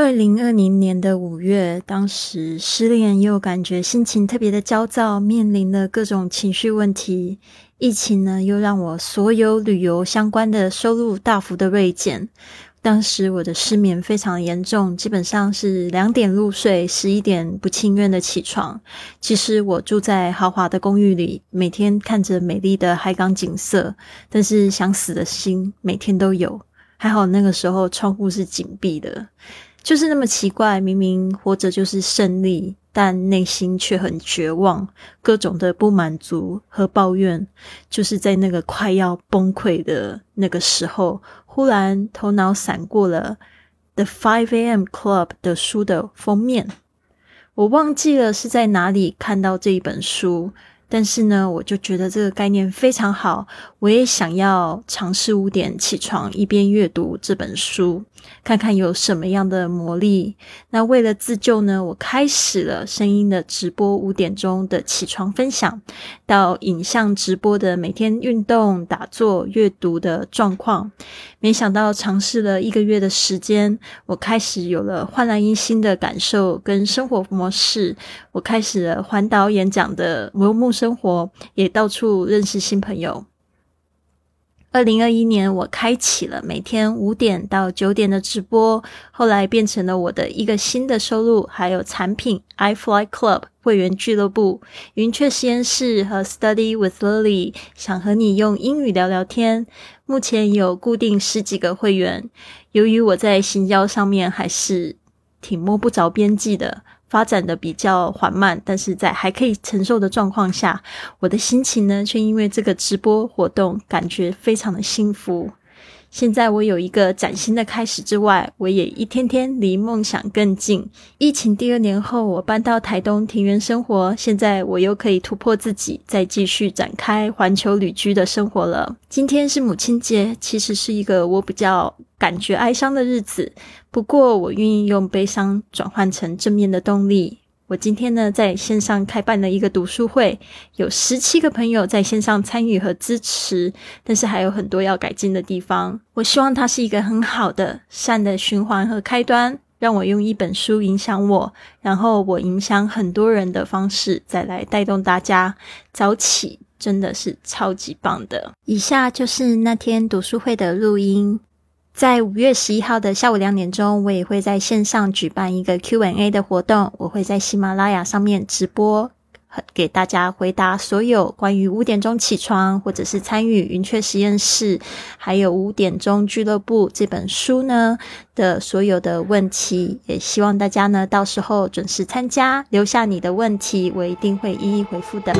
二零二零年的五月，当时失恋又感觉心情特别的焦躁，面临了各种情绪问题。疫情呢，又让我所有旅游相关的收入大幅的锐减。当时我的失眠非常严重，基本上是两点入睡，十一点不情愿的起床。其实我住在豪华的公寓里，每天看着美丽的海港景色，但是想死的心每天都有。还好那个时候窗户是紧闭的。就是那么奇怪，明明活着就是胜利，但内心却很绝望，各种的不满足和抱怨，就是在那个快要崩溃的那个时候，忽然头脑闪过了《The Five A.M. Club》的书的封面，我忘记了是在哪里看到这一本书。但是呢，我就觉得这个概念非常好，我也想要尝试五点起床，一边阅读这本书，看看有什么样的魔力。那为了自救呢，我开始了声音的直播，五点钟的起床分享，到影像直播的每天运动、打坐、阅读的状况。没想到尝试了一个月的时间，我开始有了焕然一新的感受跟生活模式。我开始了环岛演讲的游牧生活，也到处认识新朋友。二零二一年，我开启了每天五点到九点的直播，后来变成了我的一个新的收入，还有产品 iFly Club 会员俱乐部、云雀实验室和 Study with Lily，想和你用英语聊聊天。目前有固定十几个会员。由于我在行销上面还是挺摸不着边际的。发展的比较缓慢，但是在还可以承受的状况下，我的心情呢，却因为这个直播活动感觉非常的幸福。现在我有一个崭新的开始之外，我也一天天离梦想更近。疫情第二年后，我搬到台东庭园生活，现在我又可以突破自己，再继续展开环球旅居的生活了。今天是母亲节，其实是一个我比较感觉哀伤的日子，不过我愿意用悲伤转换成正面的动力。我今天呢，在线上开办了一个读书会，有十七个朋友在线上参与和支持，但是还有很多要改进的地方。我希望它是一个很好的善的循环和开端，让我用一本书影响我，然后我影响很多人的方式，再来带动大家早起，真的是超级棒的。以下就是那天读书会的录音。在五月十一号的下午两点钟，我也会在线上举办一个 Q&A 的活动。我会在喜马拉雅上面直播，给大家回答所有关于五点钟起床，或者是参与云雀实验室，还有五点钟俱乐部这本书呢的所有的问题。也希望大家呢到时候准时参加，留下你的问题，我一定会一一回复的。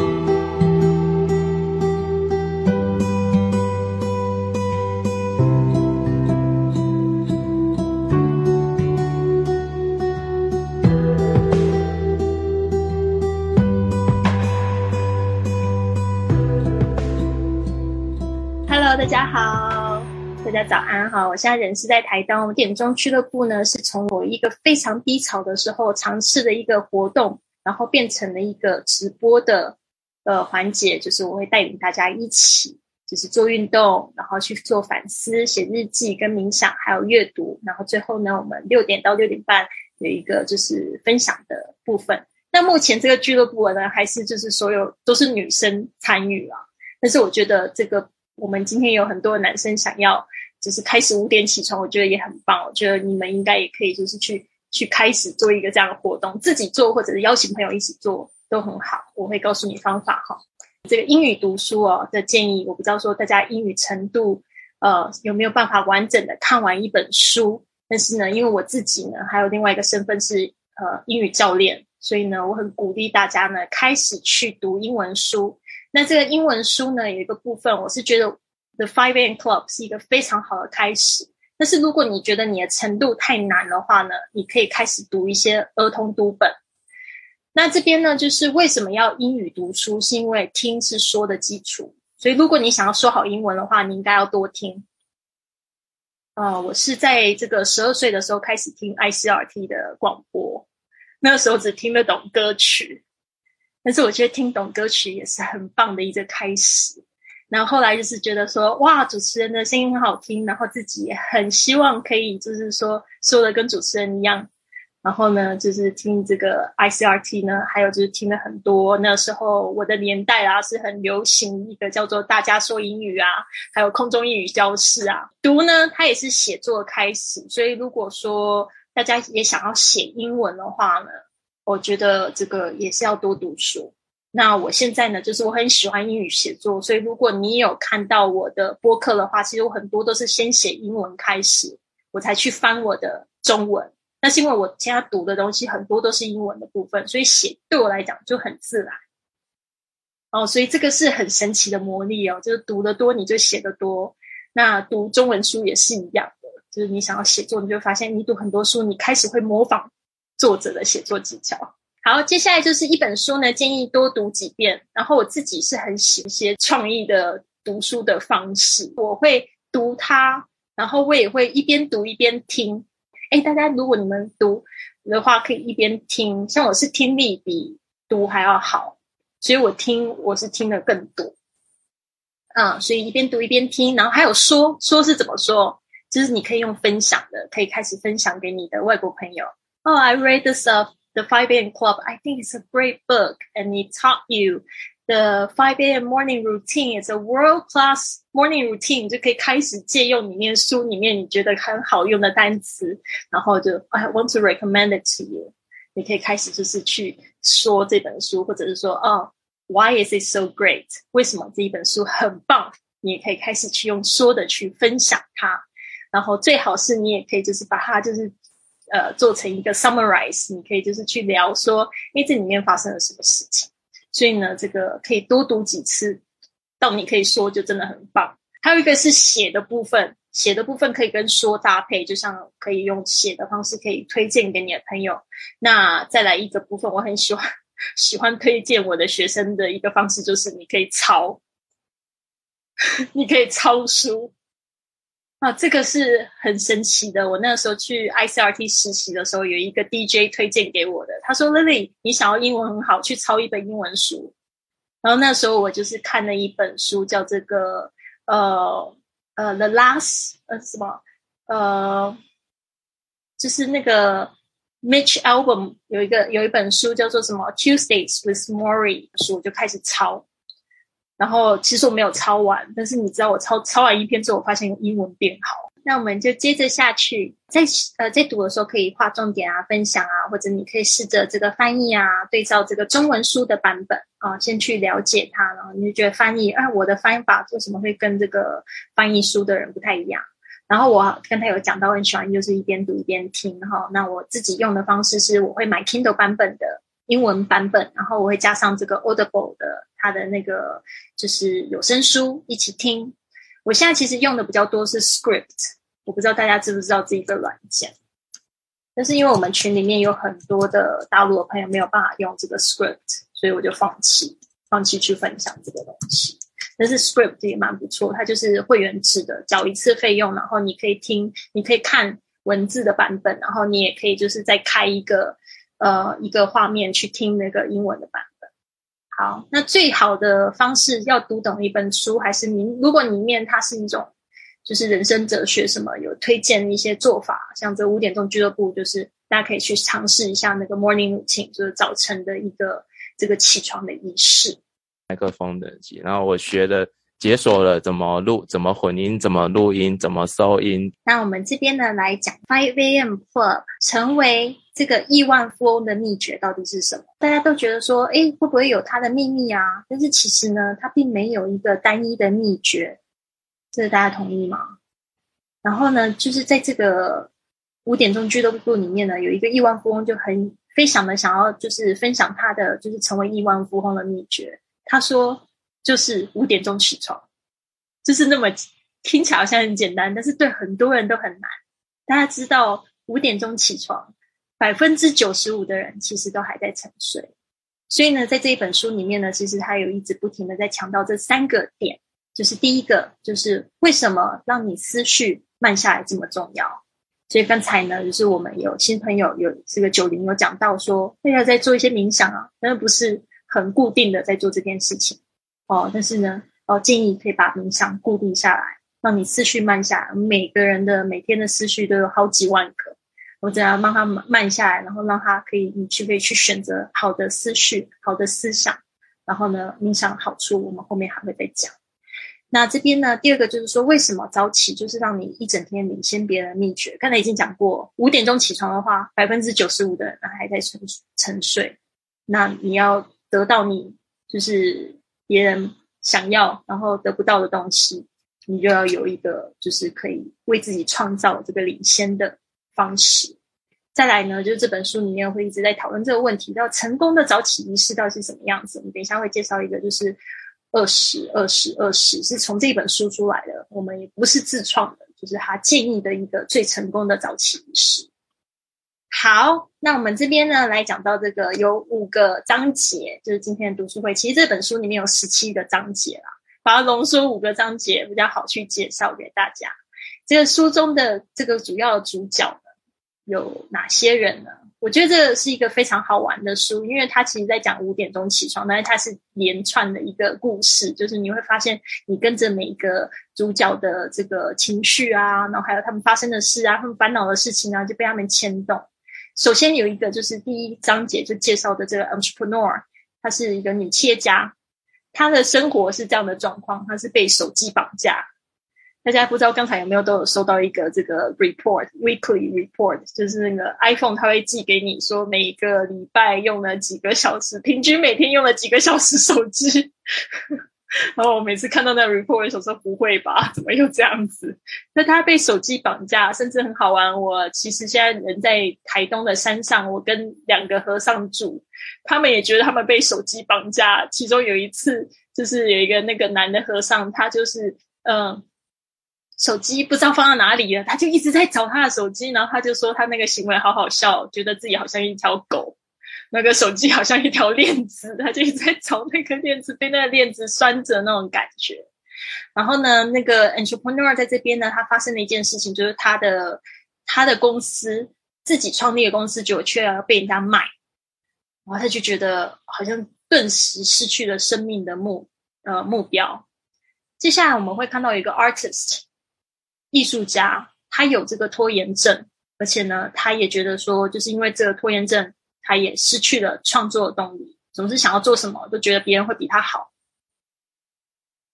大家好，大家早安哈！我现在人是在台东点钟俱乐部呢，是从我一个非常低潮的时候尝试的一个活动，然后变成了一个直播的呃环节，就是我会带领大家一起，就是做运动，然后去做反思、写日记、跟冥想，还有阅读，然后最后呢，我们六点到六点半有一个就是分享的部分。那目前这个俱乐部呢，还是就是所有都是女生参与啊，但是我觉得这个。我们今天有很多男生想要，就是开始五点起床，我觉得也很棒。我觉得你们应该也可以，就是去去开始做一个这样的活动，自己做或者是邀请朋友一起做都很好。我会告诉你方法哈。这个英语读书哦的建议，我不知道说大家英语程度呃有没有办法完整的看完一本书，但是呢，因为我自己呢还有另外一个身份是呃英语教练，所以呢我很鼓励大家呢开始去读英文书。那这个英文书呢，有一个部分，我是觉得《The Five A.M. Club》是一个非常好的开始。但是如果你觉得你的程度太难的话呢，你可以开始读一些儿童读本。那这边呢，就是为什么要英语读书，是因为听是说的基础。所以如果你想要说好英文的话，你应该要多听。呃，我是在这个十二岁的时候开始听 ICRT 的广播，那时候只听得懂歌曲。但是我觉得听懂歌曲也是很棒的一个开始。然后后来就是觉得说，哇，主持人的声音很好听，然后自己也很希望可以就是说说的跟主持人一样。然后呢，就是听这个 ICRT 呢，还有就是听了很多。那时候我的年代啊，是很流行一个叫做“大家说英语”啊，还有空中英语教室啊。读呢，它也是写作开始。所以如果说大家也想要写英文的话呢，我觉得这个也是要多读书。那我现在呢，就是我很喜欢英语写作，所以如果你有看到我的播客的话，其实我很多都是先写英文开始，我才去翻我的中文。那是因为我现在读的东西很多都是英文的部分，所以写对我来讲就很自然。哦，所以这个是很神奇的魔力哦，就是读的多你就写的多。那读中文书也是一样的，就是你想要写作，你就发现你读很多书，你开始会模仿作者的写作技巧。好，接下来就是一本书呢，建议多读几遍。然后我自己是很喜一些创意的读书的方式，我会读它，然后我也会一边读一边听。哎，大家如果你们读的话，可以一边听。像我是听力比读还要好，所以我听我是听的更多。嗯，所以一边读一边听，然后还有说说是怎么说，就是你可以用分享的，可以开始分享给你的外国朋友。Oh, I read this of the Five A.M. Club. I think it's a great book, and it taught you the Five A.M. morning routine. It's a world class morning routine. 就可以开始借用里面书里面你觉得很好用的单词，然后就 I want to recommend it to you. 你可以开始就是去说这本书，或者是说哦，Why is it so great？为什么这一本书很棒？你也可以开始去用说的去分享它，然后最好是你也可以就是把它就是 呃做成一个 summarize，你可以就是去聊说，哎，这里面发生了什么事情。所以呢，这个可以多读几次，到你可以说就真的很棒。还有一个是写的部分，写的部分可以跟说搭配，就像可以用写的方式可以推荐给你的朋友。那再来一个部分，我很喜欢 喜欢推荐我的学生的一个方式，就是你可以抄，你可以抄书。啊，这个是很神奇的。我那时候去 ICRT 实习的时候，有一个 DJ 推荐给我的。他说：“Lily，你想要英文很好，去抄一本英文书。”然后那时候我就是看了一本书，叫这个呃呃 The Last 呃什么呃，就是那个 Mitch Album 有一个有一本书叫做什么 Tuesdays with Maury 书，就开始抄。然后其实我没有抄完，但是你知道我抄抄完一篇之后，我发现英文变好。那我们就接着下去，在呃在读的时候可以画重点啊、分享啊，或者你可以试着这个翻译啊，对照这个中文书的版本啊，先去了解它，然后你就觉得翻译啊，我的翻译法为什么会跟这个翻译书的人不太一样？然后我跟他有讲到，很喜欢就是一边读一边听哈。那我自己用的方式是，我会买 Kindle 版本的。英文版本，然后我会加上这个 Audible 的它的那个就是有声书一起听。我现在其实用的比较多是 Script，我不知道大家知不知道这一个软件。但是因为我们群里面有很多的大陆的朋友没有办法用这个 Script，所以我就放弃，放弃去分享这个东西。但是 Script 也蛮不错，它就是会员制的，缴一次费用，然后你可以听，你可以看文字的版本，然后你也可以就是再开一个。呃，一个画面去听那个英文的版本。好，那最好的方式要读懂一本书，还是你如果里面它是一种就是人生哲学什么，有推荐一些做法，像这五点钟俱乐部，就是大家可以去尝试一下那个 morning routine，就是早晨的一个这个起床的仪式。麦克风等级，然后我学的。解锁了怎么录、怎么混音、怎么录音、怎么收音。那我们这边呢来讲 Five A.M. Club 成为这个亿万富翁的秘诀到底是什么？大家都觉得说，哎，会不会有他的秘密啊？但是其实呢，他并没有一个单一的秘诀，这大家同意吗？然后呢，就是在这个五点钟俱乐部里面呢，有一个亿万富翁就很非常的想要，就是分享他的就是成为亿万富翁的秘诀。他说。就是五点钟起床，就是那么听起来好像很简单，但是对很多人都很难。大家知道五点钟起床，百分之九十五的人其实都还在沉睡。所以呢，在这一本书里面呢，其实他有一直不停的在强调这三个点，就是第一个就是为什么让你思绪慢下来这么重要。所以刚才呢，就是我们有新朋友有这个九零有讲到说，大家在做一些冥想啊，但是不是很固定的在做这件事情。哦，但是呢，哦，建议可以把冥想固定下来，让你思绪慢下来。每个人的每天的思绪都有好几万个，我只要让他慢下来，然后让他可以，你去可以去选择好的思绪、好的思想。然后呢，冥想好处我们后面还会再讲。那这边呢，第二个就是说，为什么早起就是让你一整天领先别人秘诀？刚才已经讲过，五点钟起床的话，百分之九十五的人还在沉沉睡。那你要得到你就是别人想要然后得不到的东西，你就要有一个就是可以为自己创造这个领先的方式。再来呢，就是这本书里面会一直在讨论这个问题，叫成功的早起仪式到底是什么样子。我们等一下会介绍一个，就是。二十二十二十是从这本书出来的，我们也不是自创的，就是他建议的一个最成功的早起仪式。好，那我们这边呢来讲到这个有五个章节，就是今天的读书会。其实这本书里面有十七个章节啦，把它浓缩五个章节比较好去介绍给大家。这个书中的这个主要主角有哪些人呢？我觉得这是一个非常好玩的书，因为它其实在讲五点钟起床，但是它是连串的一个故事，就是你会发现你跟着每一个主角的这个情绪啊，然后还有他们发生的事啊，他们烦恼的事情啊，就被他们牵动。首先有一个就是第一章节就介绍的这个 entrepreneur，她是一个女企业家，她的生活是这样的状况，她是被手机绑架。大家不知道刚才有没有都有收到一个这个 report weekly report，就是那个 iPhone 它会寄给你说每个礼拜用了几个小时，平均每天用了几个小时手机。然后我每次看到那个 report 的时候说不会吧，怎么又这样子？那他被手机绑架，甚至很好玩。我其实现在人在台东的山上，我跟两个和尚住，他们也觉得他们被手机绑架。其中有一次就是有一个那个男的和尚，他就是嗯。手机不知道放到哪里了，他就一直在找他的手机，然后他就说他那个行为好好笑，觉得自己好像一条狗，那个手机好像一条链子，他就一直在找那个链子，被那个链子拴着那种感觉。然后呢，那个 entrepreneur 在这边呢，他发生了一件事情，就是他的他的公司自己创立的公司，就却要被人家卖，然后他就觉得好像顿时失去了生命的目呃目标。接下来我们会看到一个 artist。艺术家他有这个拖延症，而且呢，他也觉得说，就是因为这个拖延症，他也失去了创作的动力，总是想要做什么都觉得别人会比他好。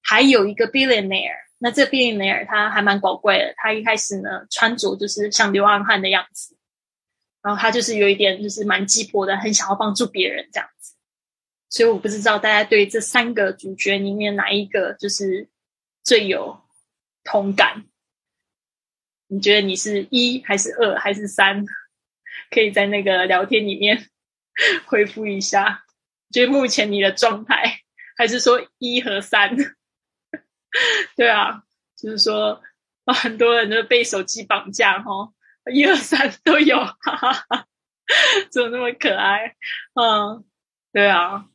还有一个 billionaire，那这 billionaire 他还蛮宝贵的，他一开始呢穿着就是像流浪汉的样子，然后他就是有一点就是蛮鸡婆的，很想要帮助别人这样子。所以我不知道大家对这三个主角里面哪一个就是最有同感。你觉得你是一还是二还是三？可以在那个聊天里面 回复一下。就目前你的状态，还是说一和三？对啊，就是说啊很多人都被手机绑架哈，一二三都有，哈哈哈，怎么那么可爱？嗯，对啊，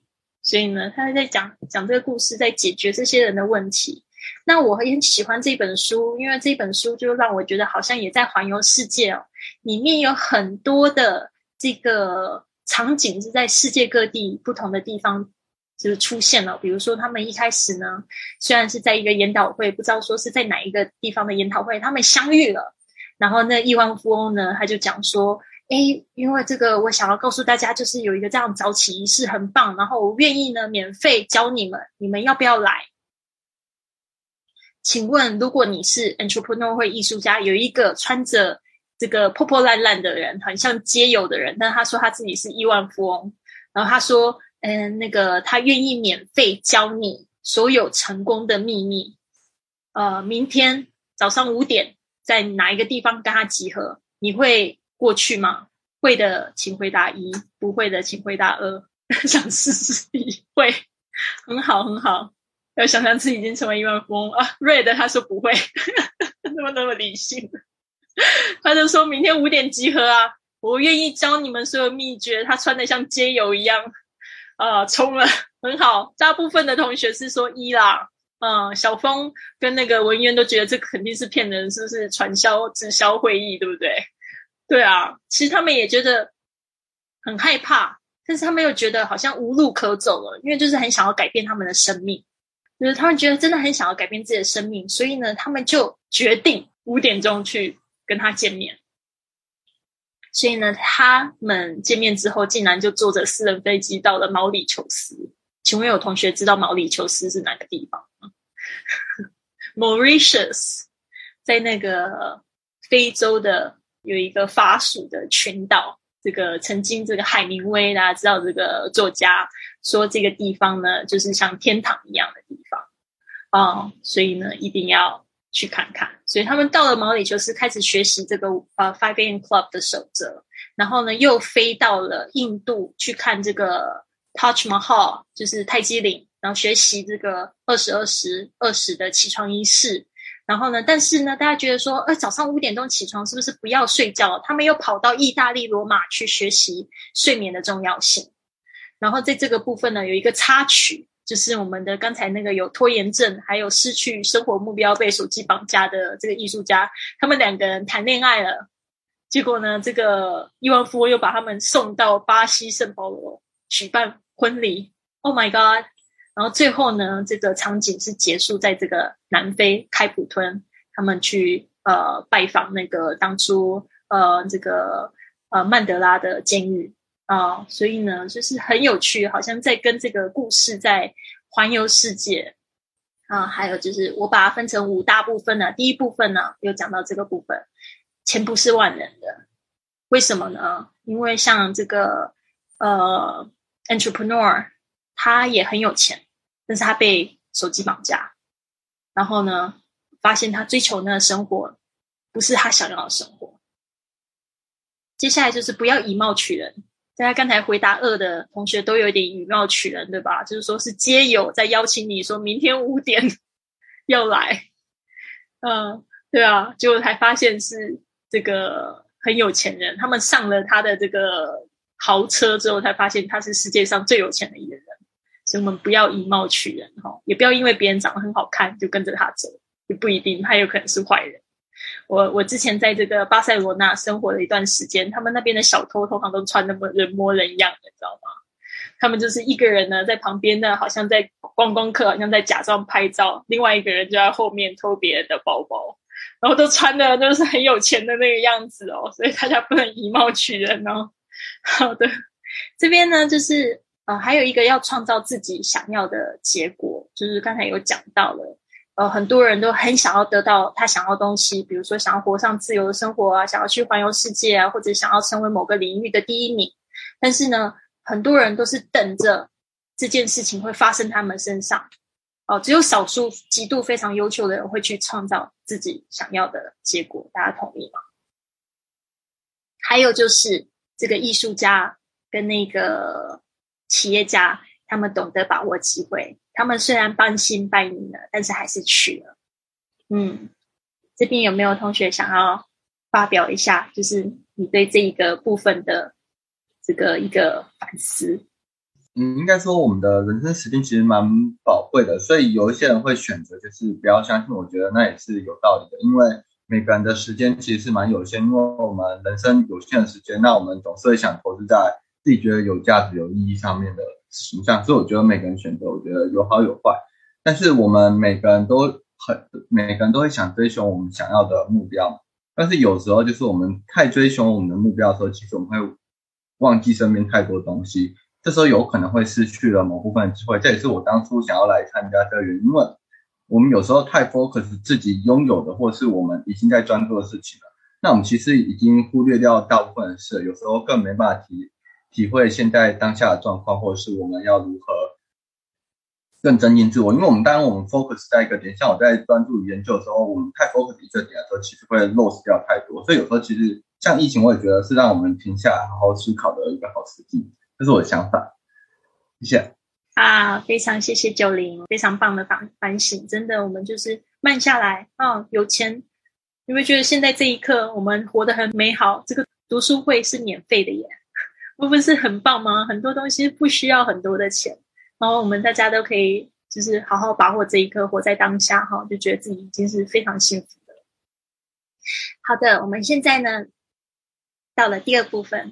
所以呢，他在讲讲这个故事，在解决这些人的问题。那我很喜欢这本书，因为这本书就让我觉得好像也在环游世界哦。里面有很多的这个场景是在世界各地不同的地方就是出现了。比如说，他们一开始呢，虽然是在一个研讨会，不知道说是在哪一个地方的研讨会，他们相遇了。然后那亿万富翁呢，他就讲说：“诶，因为这个，我想要告诉大家，就是有一个这样早起仪式很棒，然后我愿意呢免费教你们，你们要不要来？”请问，如果你是 entrepreneur 或艺术家，有一个穿着这个破破烂烂的人，很像街友的人，但他说他自己是亿万富翁，然后他说，嗯，那个他愿意免费教你所有成功的秘密。呃，明天早上五点在哪一个地方跟他集合？你会过去吗？会的，请回答一；不会的，请回答二。想试试一会，很好，很好。要想象自己已经成为亿万富翁啊！Red 他说不会，怎么那么理性？他就说明天五点集合啊！我愿意教你们所有秘诀。他穿的像街友一样啊，冲了，很好。大部分的同学是说一啦，嗯，小峰跟那个文渊都觉得这肯定是骗人，是不是传销直销会议，对不对？对啊，其实他们也觉得很害怕，但是他们又觉得好像无路可走了，因为就是很想要改变他们的生命。就是他们觉得真的很想要改变自己的生命，所以呢，他们就决定五点钟去跟他见面。所以呢，他们见面之后，竟然就坐着私人飞机到了毛里求斯。请问有同学知道毛里求斯是哪个地方吗？Mauritius，在那个非洲的有一个法属的群岛。这个曾经这个海明威大家知道这个作家说这个地方呢，就是像天堂一样的地方啊，所以呢一定要去看看。所以他们到了毛里求斯，开始学习这个呃 Five A.M. Club 的守则，然后呢又飞到了印度去看这个 Taj Mahal，就是泰姬陵，然后学习这个二十二时二十的起床仪式。然后呢？但是呢，大家觉得说，呃，早上五点钟起床是不是不要睡觉？他们又跑到意大利罗马去学习睡眠的重要性。然后在这个部分呢，有一个插曲，就是我们的刚才那个有拖延症，还有失去生活目标、被手机绑架的这个艺术家，他们两个人谈恋爱了。结果呢，这个亿万富翁又把他们送到巴西圣保罗举办婚礼。Oh my god！然后最后呢，这个场景是结束在这个南非开普敦，他们去呃拜访那个当初呃这个呃曼德拉的监狱啊，所以呢就是很有趣，好像在跟这个故事在环游世界啊。还有就是我把它分成五大部分呢，第一部分呢有讲到这个部分，钱不是万能的，为什么呢？因为像这个呃 entrepreneur。他也很有钱，但是他被手机绑架，然后呢，发现他追求那个生活不是他想要的生活。接下来就是不要以貌取人，大家刚才回答二的同学都有点以貌取人，对吧？就是说是街友在邀请你说明天五点 要来，嗯，对啊，结果才发现是这个很有钱人，他们上了他的这个豪车之后，才发现他是世界上最有钱的一个人。所以我们不要以貌取人哈，也不要因为别人长得很好看就跟着他走，也不一定他有可能是坏人。我我之前在这个巴塞罗那生活了一段时间，他们那边的小偷通常都穿那么人模人样的，知道吗？他们就是一个人呢在旁边呢，好像在观光客，好像在假装拍照，另外一个人就在后面偷别人的包包，然后都穿的都是很有钱的那个样子哦，所以大家不能以貌取人哦。好的，这边呢就是。呃，还有一个要创造自己想要的结果，就是刚才有讲到了，呃，很多人都很想要得到他想要东西，比如说想要活上自由的生活啊，想要去环游世界啊，或者想要成为某个领域的第一名。但是呢，很多人都是等着这件事情会发生他们身上，哦，只有少数极度非常优秀的人会去创造自己想要的结果。大家同意吗？还有就是这个艺术家跟那个。企业家他们懂得把握机会，他们虽然半信半疑了，但是还是去了。嗯，这边有没有同学想要发表一下？就是你对这一个部分的这个一个反思？嗯，应该说我们的人生时间其实蛮宝贵的，所以有一些人会选择就是不要相信。我觉得那也是有道理的，因为每个人的时间其实是蛮有限，因为我们人生有限的时间，那我们总是会想投资在。自己觉得有价值、有意义上面的形象，所以我觉得每个人选择，我觉得有好有坏。但是我们每个人都很，每个人都会想追求我们想要的目标。但是有时候就是我们太追求我们的目标的时候，其实我们会忘记身边太多东西。这时候有可能会失去了某部分机会。这也是我当初想要来参加的原因。因为我们有时候太 focus 自己拥有的，或是我们已经在专注的事情了，那我们其实已经忽略掉大部分的事。有时候更没办法提。体会现在当下的状况，或者是我们要如何更增进自我。因为我们当然我们 focus 在一个点，像我在专注研究的时候，我们太 focus 一个点的时候，其实会 lose 掉太多。所以有时候其实像疫情，我也觉得是让我们停下来好好思考的一个好时机。这是我的想法。谢谢。啊，非常谢谢九零，非常棒的反反省。真的，我们就是慢下来啊。有钱，你会觉得现在这一刻我们活得很美好。这个读书会是免费的耶。不不是很棒吗？很多东西不需要很多的钱，然后我们大家都可以就是好好把握这一刻，活在当下哈，就觉得自己已经是非常幸福的。好的，我们现在呢到了第二部分，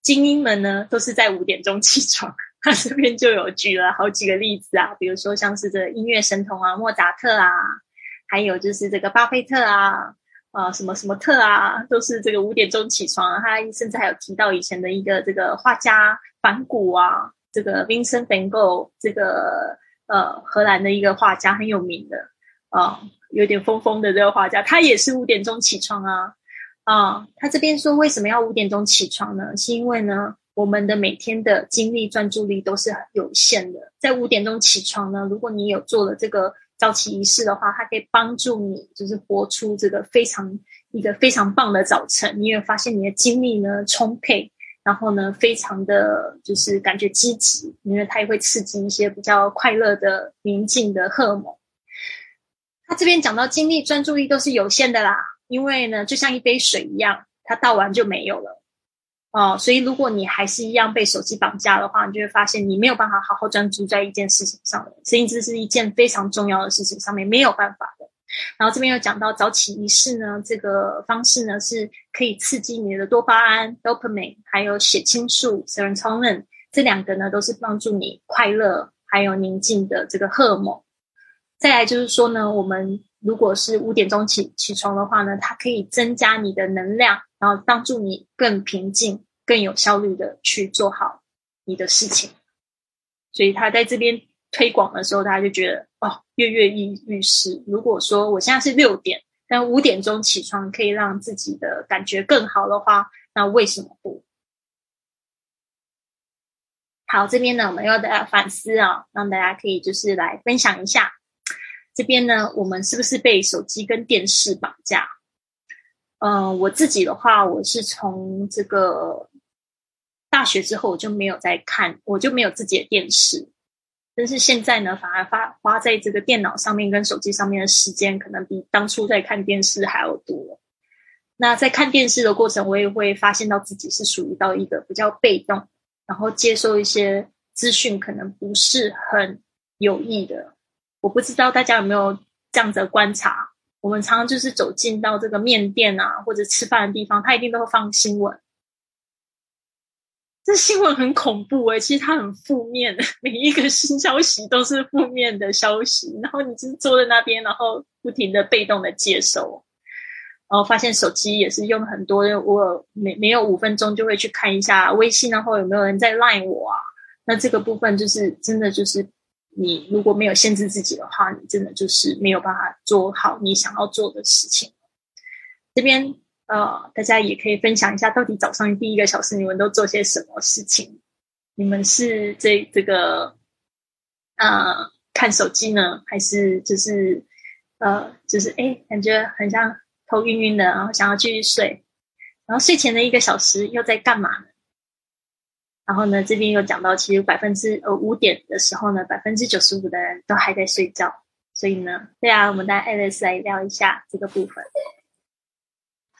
精英们呢都是在五点钟起床，他这边就有举了好几个例子啊，比如说像是这音乐神童啊，莫扎特啊，还有就是这个巴菲特啊，啊什么什么特啊，都是这个五点钟起床。他甚至还有提到以前的一个这个画家梵谷啊，这个 Vincent van Gogh，这个呃荷兰的一个画家很有名的啊，有点疯疯的这个画家，他也是五点钟起床啊啊。他这边说为什么要五点钟起床呢？是因为呢？我们的每天的精力专注力都是有限的。在五点钟起床呢，如果你有做了这个早起仪式的话，它可以帮助你，就是活出这个非常一个非常棒的早晨。你会发现你的精力呢充沛，然后呢非常的就是感觉积极，因为它也会刺激一些比较快乐的宁静的荷尔蒙。他这边讲到精力专注力都是有限的啦，因为呢就像一杯水一样，它倒完就没有了。哦，所以如果你还是一样被手机绑架的话，你就会发现你没有办法好好专注在一件事情上面，甚至是一件非常重要的事情上面没有办法的。然后这边又讲到早起仪式呢，这个方式呢是可以刺激你的多巴胺 （dopamine） 还有血清素 （serotonin） 这两个呢都是帮助你快乐还有宁静的这个荷尔蒙。再来就是说呢，我们如果是五点钟起起床的话呢，它可以增加你的能量。然后帮助你更平静、更有效率的去做好你的事情，所以他在这边推广的时候，大家就觉得哦，跃跃欲欲试。如果说我现在是六点，但五点钟起床可以让自己的感觉更好的话，那为什么不？好，这边呢，我们要大家反思啊，让大家可以就是来分享一下，这边呢，我们是不是被手机跟电视绑架？嗯，我自己的话，我是从这个大学之后我就没有再看，我就没有自己的电视。但是现在呢，反而花花在这个电脑上面跟手机上面的时间，可能比当初在看电视还要多。那在看电视的过程，我也会发现到自己是属于到一个比较被动，然后接受一些资讯可能不是很有益的。我不知道大家有没有这样的观察。我们常常就是走进到这个面店啊，或者吃饭的地方，他一定都会放新闻。这新闻很恐怖诶，其实它很负面，每一个新消息都是负面的消息。然后你就坐在那边，然后不停的被动的接收，然后发现手机也是用很多。我没没有五分钟就会去看一下微信，然后有没有人在赖我啊？那这个部分就是真的就是。你如果没有限制自己的话，你真的就是没有办法做好你想要做的事情。这边呃，大家也可以分享一下，到底早上第一个小时你们都做些什么事情？你们是这这个呃看手机呢，还是就是呃就是哎感觉很像头晕晕的，然后想要继续睡？然后睡前的一个小时又在干嘛呢？然后呢，这边又讲到，其实百分之呃五点的时候呢，百分之九十五的人都还在睡觉。所以呢，对啊，我们带 Alice 来聊一下这个部分。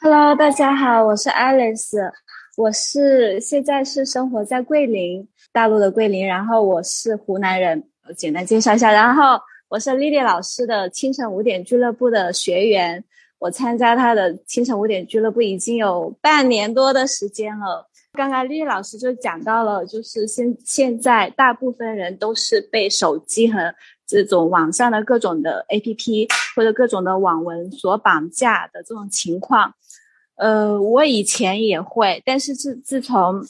Hello，大家好，我是 Alice，我是现在是生活在桂林，大陆的桂林。然后我是湖南人，我简单介绍一下。然后我是 Lily 老师的清晨五点俱乐部的学员，我参加他的清晨五点俱乐部已经有半年多的时间了。刚刚丽丽老师就讲到了，就是现现在大部分人都是被手机和这种网上的各种的 APP 或者各种的网文所绑架的这种情况。呃，我以前也会，但是自自从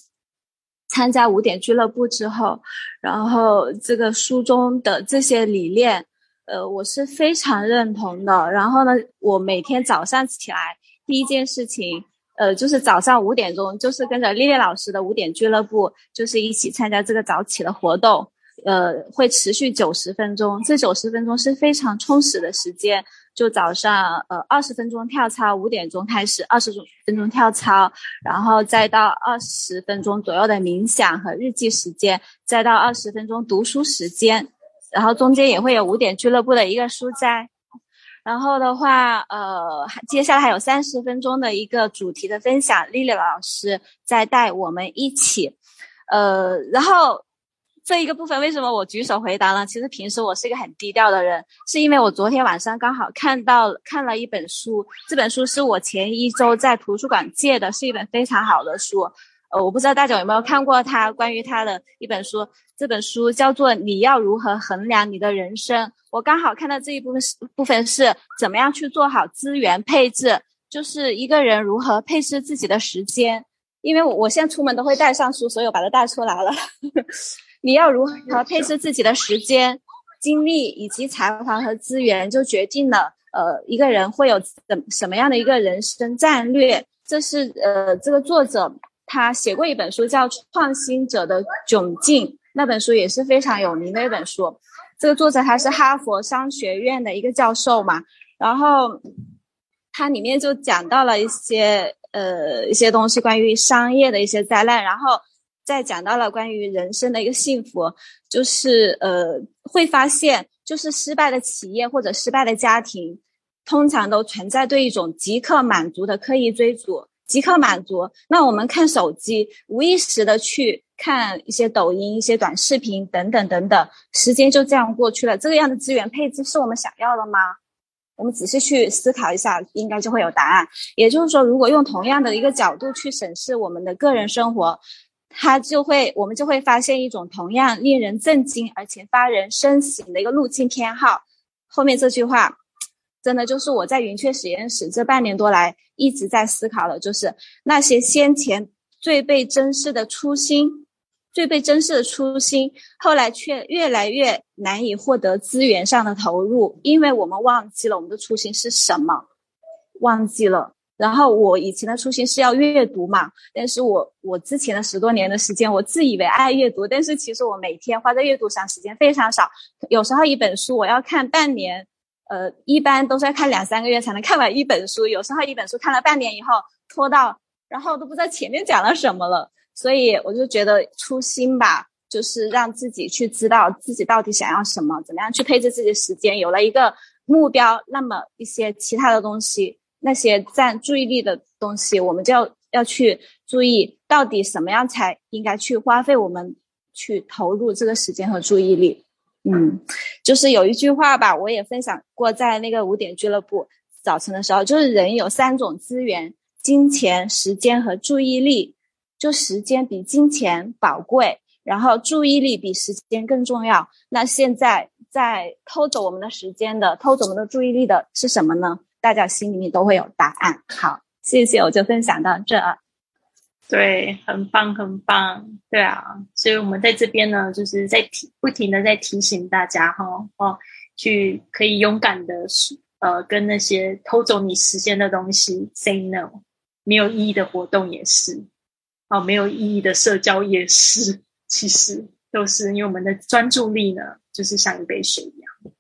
参加五点俱乐部之后，然后这个书中的这些理念，呃，我是非常认同的。然后呢，我每天早上起来第一件事情。呃，就是早上五点钟，就是跟着丽丽老师的五点俱乐部，就是一起参加这个早起的活动。呃，会持续九十分钟，这九十分钟是非常充实的时间。就早上呃二十分钟跳操，五点钟开始二十分钟跳操，然后再到二十分钟左右的冥想和日记时间，再到二十分钟读书时间，然后中间也会有五点俱乐部的一个书斋。然后的话，呃，接下来还有三十分钟的一个主题的分享，丽丽老师在带我们一起，呃，然后这一个部分为什么我举手回答呢？其实平时我是一个很低调的人，是因为我昨天晚上刚好看到看了一本书，这本书是我前一周在图书馆借的，是一本非常好的书。呃，我不知道大家有没有看过他关于他的一本书，这本书叫做《你要如何衡量你的人生》。我刚好看到这一部分是部分是怎么样去做好资源配置，就是一个人如何配置自己的时间。因为我我现在出门都会带上书，所以我把它带出来了。你要如何配置自己的时间、精力以及才华和资源，就决定了呃一个人会有怎什么样的一个人生战略。这是呃这个作者他写过一本书叫《创新者的窘境》，那本书也是非常有名的一本书。这个作者他是哈佛商学院的一个教授嘛，然后他里面就讲到了一些。呃，一些东西关于商业的一些灾难，然后再讲到了关于人生的一个幸福，就是呃，会发现就是失败的企业或者失败的家庭，通常都存在对一种即刻满足的刻意追逐，即刻满足。那我们看手机，无意识的去看一些抖音、一些短视频等等等等，时间就这样过去了。这个样的资源配置是我们想要的吗？我们仔细去思考一下，应该就会有答案。也就是说，如果用同样的一个角度去审视我们的个人生活，它就会，我们就会发现一种同样令人震惊而且发人深省的一个路径偏好。后面这句话，真的就是我在云雀实验室这半年多来一直在思考的，就是那些先前最被珍视的初心。最被珍视的初心，后来却越来越难以获得资源上的投入，因为我们忘记了我们的初心是什么，忘记了。然后我以前的初心是要阅读嘛，但是我我之前的十多年的时间，我自以为爱阅读，但是其实我每天花在阅读上时间非常少，有时候一本书我要看半年，呃，一般都是要看两三个月才能看完一本书，有时候一本书看了半年以后拖到，然后都不知道前面讲了什么了。所以我就觉得初心吧，就是让自己去知道自己到底想要什么，怎么样去配置自己的时间，有了一个目标，那么一些其他的东西，那些占注意力的东西，我们就要要去注意，到底什么样才应该去花费我们去投入这个时间和注意力。嗯，就是有一句话吧，我也分享过，在那个五点俱乐部早晨的时候，就是人有三种资源：金钱、时间和注意力。就时间比金钱宝贵，然后注意力比时间更重要。那现在在偷走我们的时间的、偷走我们的注意力的是什么呢？大家心里面都会有答案。好，谢谢，我就分享到这。对，很棒，很棒。对啊，所以我们在这边呢，就是在提不停的在提醒大家哈哦，去可以勇敢的呃跟那些偷走你时间的东西 say no，没有意义的活动也是。哦，没有意义的社交也是，其实都是因为我们的专注力呢，就是像一杯水一样。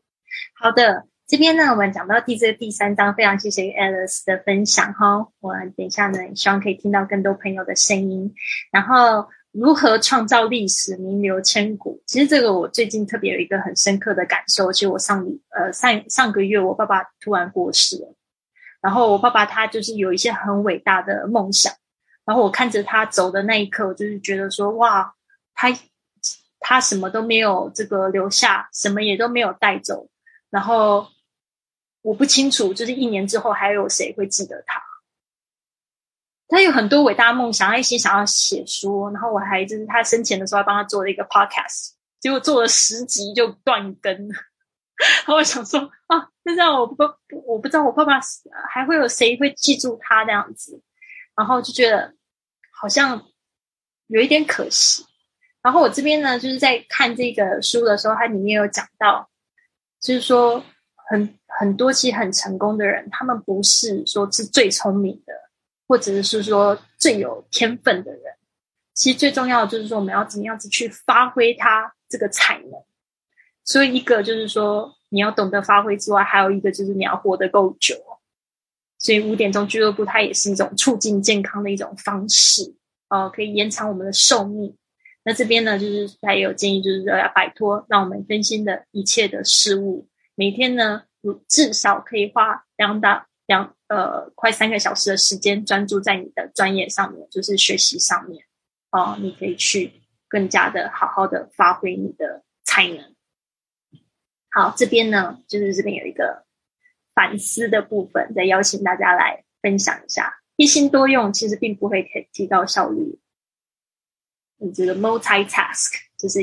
好的，这边呢，我们讲到第这第三章，非常谢谢 Alice 的分享哈。我等一下呢，希望可以听到更多朋友的声音。然后，如何创造历史，名留千古？其实这个我最近特别有一个很深刻的感受，就我上呃上上个月，我爸爸突然过世了。然后我爸爸他就是有一些很伟大的梦想。然后我看着他走的那一刻，我就是觉得说，哇，他他什么都没有这个留下，什么也都没有带走。然后我不清楚，就是一年之后还有谁会记得他。他有很多伟大梦想，他一心想要写书。然后我还就是他生前的时候，还帮他做了一个 podcast，结果做了十集就断更了。然后我想说啊，那这样我不我不知道我爸爸还会有谁会记住他这样子。然后就觉得好像有一点可惜。然后我这边呢，就是在看这个书的时候，它里面有讲到，就是说很很多其实很成功的人，他们不是说是最聪明的，或者是说最有天分的人。其实最重要的就是说，我们要怎么样子去发挥他这个才能。所以一个就是说你要懂得发挥之外，还有一个就是你要活得够久。所以五点钟俱乐部它也是一种促进健康的一种方式哦，可以延长我们的寿命。那这边呢，就是他也有建议，就是说要摆脱让我们分心的一切的事物，每天呢，至少可以花两到两呃快三个小时的时间，专注在你的专业上面，就是学习上面哦，你可以去更加的好好的发挥你的才能。好，这边呢，就是这边有一个。反思的部分，再邀请大家来分享一下。一心多用其实并不会提提高效率，你这个 multitask，就是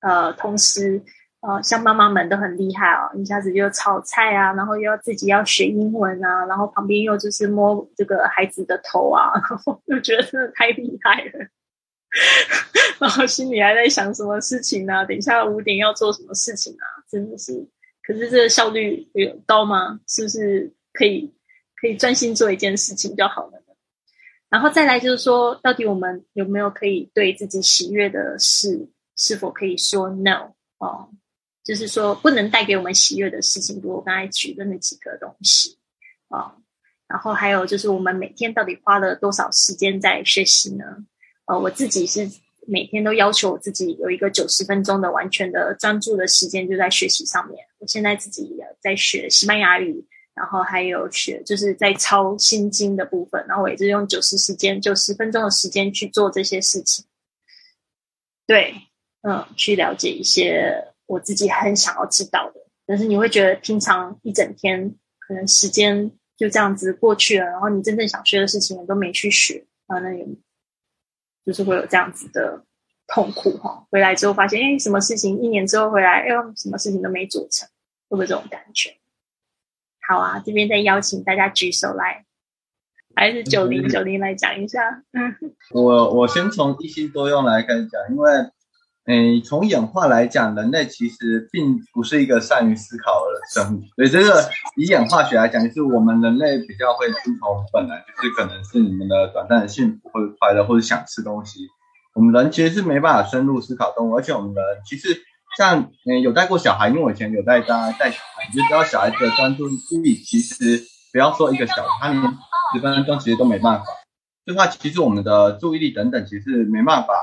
呃同时呃像妈妈们都很厉害哦，一下子就炒菜啊，然后又要自己要学英文啊，然后旁边又就是摸这个孩子的头啊，然后就觉得真的太厉害了。然后心里还在想什么事情呢？等一下五点要做什么事情啊？真的是，可是这个效率有高吗？是不是可以可以专心做一件事情就好了呢？然后再来就是说，到底我们有没有可以对自己喜悦的事，是否可以说 no 哦？就是说不能带给我们喜悦的事情，比如我刚才举的那几个东西啊。然后还有就是，我们每天到底花了多少时间在学习呢？呃，我自己是每天都要求我自己有一个九十分钟的完全的专注的时间，就在学习上面。我现在自己也在学西班牙语，然后还有学就是在抄心经的部分，然后我也是用九十时间九十分钟的时间去做这些事情。对，嗯，去了解一些我自己很想要知道的。但是你会觉得平常一整天可能时间就这样子过去了，然后你真正想学的事情都没去学啊，那也。就是会有这样子的痛苦哈，回来之后发现，哎，什么事情一年之后回来，哎呦，什么事情都没做成，会不会这种感觉？好啊，这边再邀请大家举手来，还是九零九零来讲一下。嗯，我我先从一心多用来开始讲，因为。诶，从演化来讲，人类其实并不是一个善于思考的生物。所以这个以演化学来讲，就是我们人类比较会遵从本能，就是可能是你们的短暂的幸福或者快乐或者想吃东西。我们人其实是没办法深入思考动物，而且我们人其实像嗯有带过小孩，因为我以前有带家带小孩，你就知道小孩子的专注力其实不要说一个小时，他连十分钟其实都没办法。就话其实我们的注意力等等，其实没办法。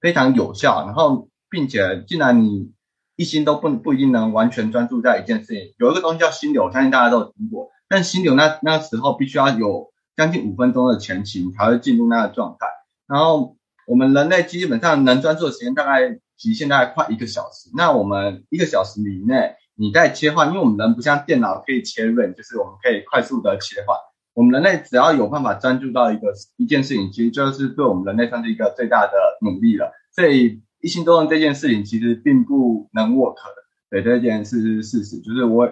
非常有效，然后并且，既然你一心都不不一定能完全专注在一件事情，有一个东西叫心流，我相信大家都有听过。但心流那那时候必须要有将近五分钟的前期才会进入那个状态。然后我们人类基本上能专注的时间大概极限大概快一个小时。那我们一个小时以内，你在切换，因为我们人不像电脑可以切润，就是我们可以快速的切换。我们人类只要有办法专注到一个一件事情，其实就是对我们人类算是一个最大的努力了。所以一心多用这件事情其实并不能 work 的，对这件事是事实。就是我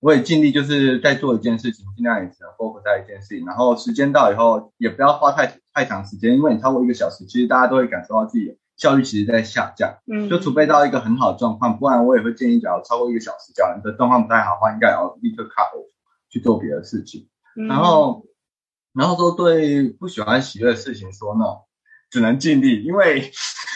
我也尽力就是在做一件事情，尽量也只能 focus 在一件事情。然后时间到以后，也不要花太太长时间，因为你超过一个小时，其实大家都会感受到自己效率其实在下降。嗯，就储备到一个很好的状况，不然我也会建议，假如超过一个小时，假如你的状况不太好的话，应该要立刻 cut 去做别的事情。然后，然后说对不喜欢喜悦的事情说 no，只能尽力，因为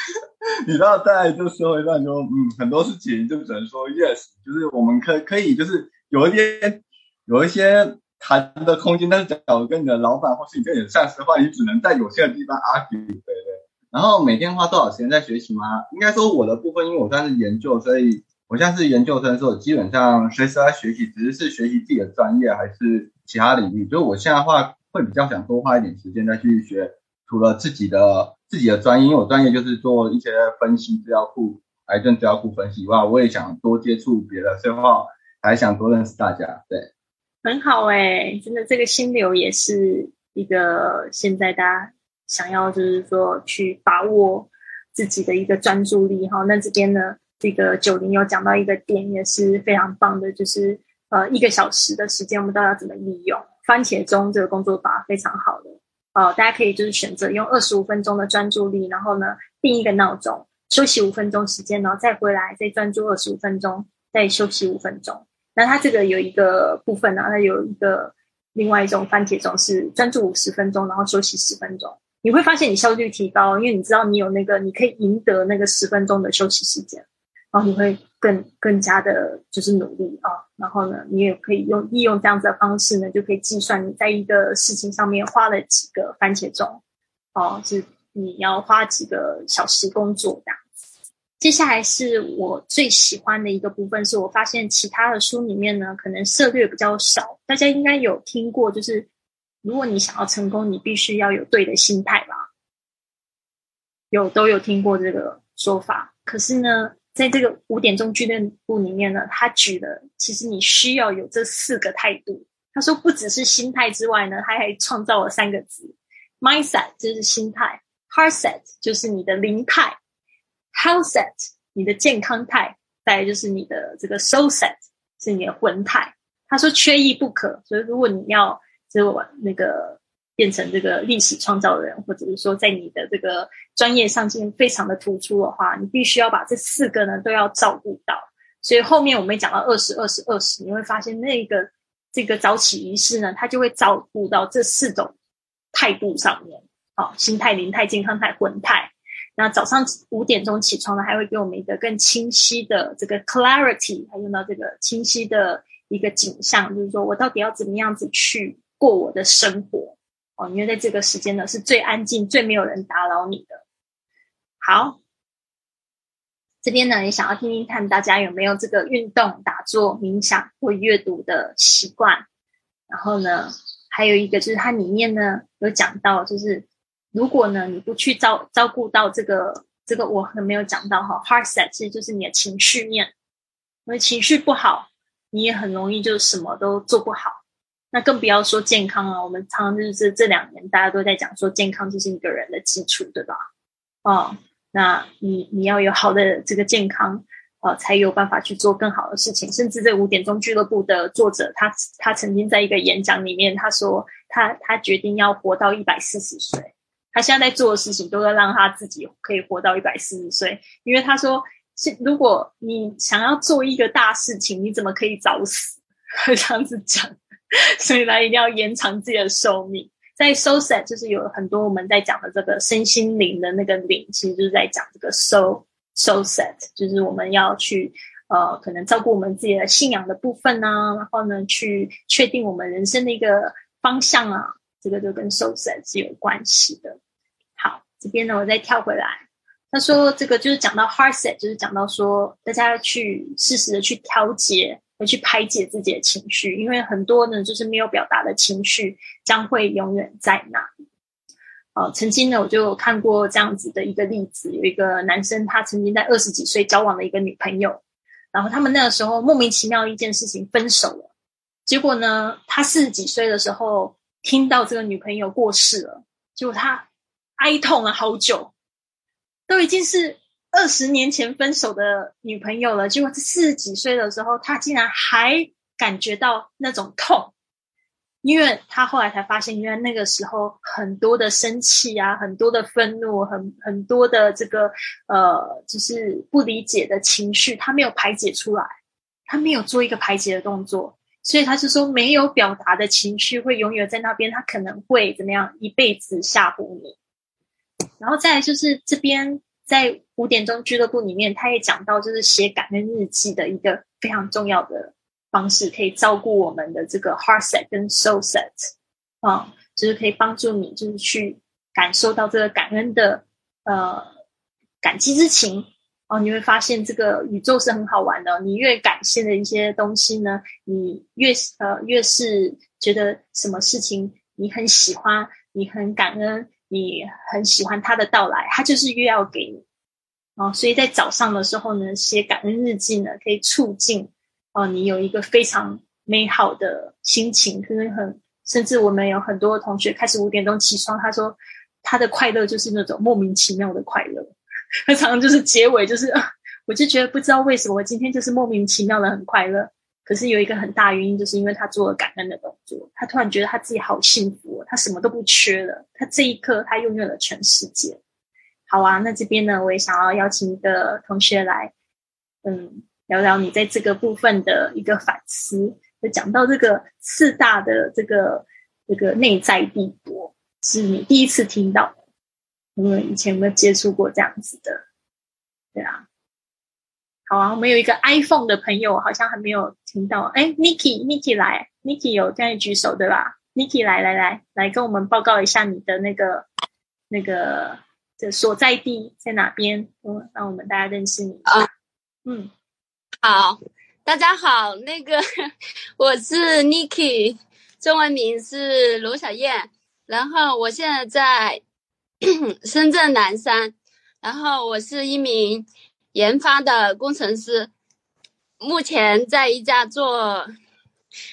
你知道在这个社会上就嗯很多事情就只能说 yes，就是我们可可以就是有一些有一些谈的空间，但是假如跟你的老板或是你跟你的上司的话，你只能在有限的地方 argue，对对。然后每天花多少时间在学习吗？应该说我的部分，因为我算是研究，所以我现在是研究生，所以基本上随时在学习，只是是学习自己的专业还是。其他领域，所以我现在话会比较想多花一点时间再去学，除了自己的自己的专业，因为我专业就是做一些分析资料库、癌症资料库分析以外，我也想多接触别的，所以话还想多认识大家。对，很好哎，真的这个心流也是一个现在大家想要就是说去把握自己的一个专注力哈。那这边呢，这个九零有讲到一个点也是非常棒的，就是。呃，一个小时的时间，我们到底要怎么利用？番茄钟这个工作法非常好的，呃，大家可以就是选择用二十五分钟的专注力，然后呢定一个闹钟，休息五分钟时间，然后再回来再专注二十五分钟，再休息五分钟。那它这个有一个部分呢，它有一个另外一种番茄钟是专注五十分钟，然后休息十分钟。你会发现你效率提高，因为你知道你有那个你可以赢得那个十分钟的休息时间，然后你会。更更加的就是努力啊，然后呢，你也可以用利用这样子的方式呢，就可以计算你在一个事情上面花了几个番茄钟，哦，是你要花几个小时工作这样子。接下来是我最喜欢的一个部分，是我发现其他的书里面呢，可能涉略比较少，大家应该有听过，就是如果你想要成功，你必须要有对的心态吧？有都有听过这个说法，可是呢？在这个五点钟俱乐部里面呢，他举了，其实你需要有这四个态度。他说，不只是心态之外呢，他还创造了三个字：mindset，就是心态 heart set 就是你的灵态，health set 你的健康态，再来就是你的这个 soul set 是你的魂态。他说缺一不可，所以如果你要就那个变成这个历史创造人，或者是说在你的这个专业上面非常的突出的话，你必须要把这四个呢都要照顾到。所以后面我们讲到二十二十二十，你会发现那个这个早起仪式呢，它就会照顾到这四种态度上面。好，心态、灵态、健康态、魂态。那早上五点钟起床呢，还会给我们一个更清晰的这个 clarity，还用到这个清晰的一个景象，就是说我到底要怎么样子去过我的生活哦？因为在这个时间呢，是最安静、最没有人打扰你的。好，这边呢也想要听听看大家有没有这个运动、打坐、冥想或阅读的习惯。然后呢，还有一个就是它里面呢有讲到，就是。如果呢，你不去照照顾到这个这个，我可能没有讲到哈，heart set 其实就是你的情绪面，因为情绪不好，你也很容易就什么都做不好。那更不要说健康啊，我们常常就是这两年大家都在讲说，健康就是一个人的基础，对吧？哦，那你你要有好的这个健康，呃，才有办法去做更好的事情。甚至这五点钟俱乐部的作者，他他曾经在一个演讲里面，他说他他决定要活到一百四十岁。他现在在做的事情，都要让他自己可以活到一百四十岁。因为他说，是如果你想要做一个大事情，你怎么可以早死？这样子讲，所以呢，一定要延长自己的寿命。在 soul set 就是有很多我们在讲的这个身心灵的那个灵，其实就是在讲这个 soul soul set，就是我们要去呃，可能照顾我们自己的信仰的部分啊，然后呢，去确定我们人生的一个方向啊，这个就跟 soul set 是有关系的。好这边呢，我再跳回来。他说，这个就是讲到 heart set，就是讲到说，大家要去适时的去调节，回去排解自己的情绪，因为很多呢，就是没有表达的情绪，将会永远在那里。呃，曾经呢，我就看过这样子的一个例子，有一个男生，他曾经在二十几岁交往了一个女朋友，然后他们那个时候莫名其妙一件事情分手了。结果呢，他四十几岁的时候听到这个女朋友过世了，结果他。哀痛了好久，都已经是二十年前分手的女朋友了。结果四十几岁的时候，他竟然还感觉到那种痛，因为他后来才发现，因为那个时候很多的生气啊，很多的愤怒，很很多的这个呃，就是不理解的情绪，他没有排解出来，他没有做一个排解的动作，所以他是说，没有表达的情绪会永远在那边，他可能会怎么样，一辈子吓唬你。然后再就是这边在五点钟俱乐部里面，他也讲到，就是写感恩日记的一个非常重要的方式，可以照顾我们的这个 heart set 跟 soul set，啊，就是可以帮助你，就是去感受到这个感恩的呃感激之情哦。你会发现这个宇宙是很好玩的，你越感谢的一些东西呢，你越呃越是觉得什么事情你很喜欢，你很感恩。你很喜欢他的到来，他就是越要给你哦。所以在早上的时候呢，写感恩日记呢，可以促进哦你有一个非常美好的心情。可能很甚至我们有很多同学开始五点钟起床，他说他的快乐就是那种莫名其妙的快乐。他常常就是结尾就是，我就觉得不知道为什么我今天就是莫名其妙的很快乐。可是有一个很大原因，就是因为他做了感恩的动作，他突然觉得他自己好幸福，他什么都不缺了，他这一刻他拥有了全世界。好啊，那这边呢，我也想要邀请一个同学来，嗯，聊聊你在这个部分的一个反思。就讲到这个四大的这个这个内在帝国，是你第一次听到的，因为以前有没有接触过这样子的？对啊。好啊，我们有一个 iPhone 的朋友，好像还没有听到。哎，Niki，Niki 来，Niki 有这样举手对吧？Niki 来来来来，跟我们报告一下你的那个那个的所在地在哪边？嗯，让我们大家认识你啊。嗯，好，大家好，那个我是 Niki，中文名是卢小燕，然后我现在在 深圳南山，然后我是一名。研发的工程师，目前在一家做，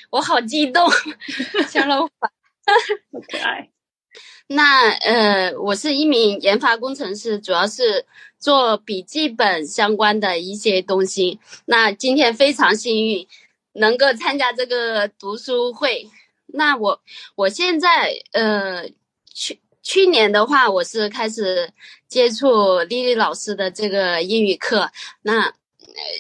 我好激动，香楼好可爱。那呃，我是一名研发工程师，主要是做笔记本相关的一些东西。那今天非常幸运能够参加这个读书会。那我我现在呃去去年的话，我是开始接触丽丽老师的这个英语课，那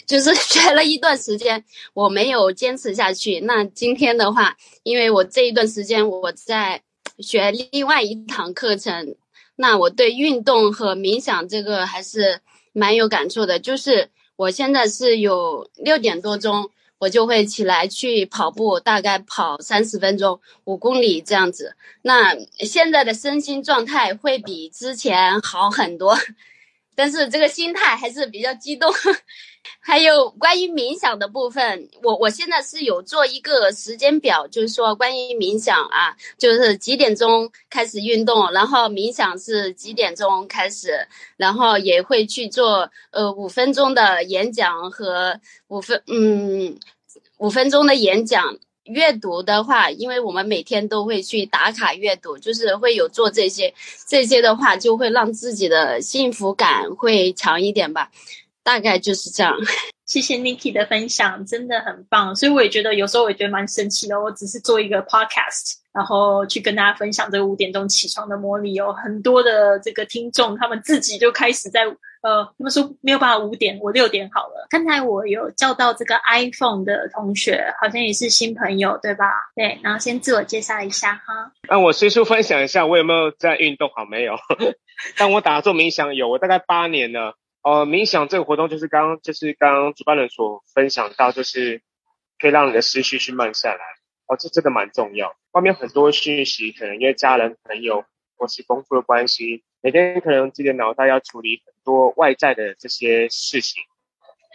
就是 学了一段时间，我没有坚持下去。那今天的话，因为我这一段时间我在。学另外一堂课程，那我对运动和冥想这个还是蛮有感触的。就是我现在是有六点多钟，我就会起来去跑步，大概跑三十分钟，五公里这样子。那现在的身心状态会比之前好很多，但是这个心态还是比较激动。还有关于冥想的部分，我我现在是有做一个时间表，就是说关于冥想啊，就是几点钟开始运动，然后冥想是几点钟开始，然后也会去做呃五分钟的演讲和五分嗯五分钟的演讲。阅读的话，因为我们每天都会去打卡阅读，就是会有做这些，这些的话就会让自己的幸福感会强一点吧。大概就是这样，谢谢 Niki 的分享，真的很棒。所以我也觉得有时候我也觉得蛮神奇的。我只是做一个 podcast，然后去跟大家分享这个五点钟起床的魔力。有很多的这个听众，他们自己就开始在呃，他们说没有办法五点，我六点好了。刚才我有叫到这个 iPhone 的同学，好像也是新朋友，对吧？对，然后先自我介绍一下哈。那我随速分享一下，我有没有在运动？好，没有。但我打坐冥想有，我大概八年了。呃，冥想这个活动就是刚就是刚刚主办人所分享到，就是可以让你的思绪去慢下来。哦，这真的蛮重要。外面很多讯息，可能因为家人、朋友或是工作的关系，每天可能自己的脑袋要处理很多外在的这些事情，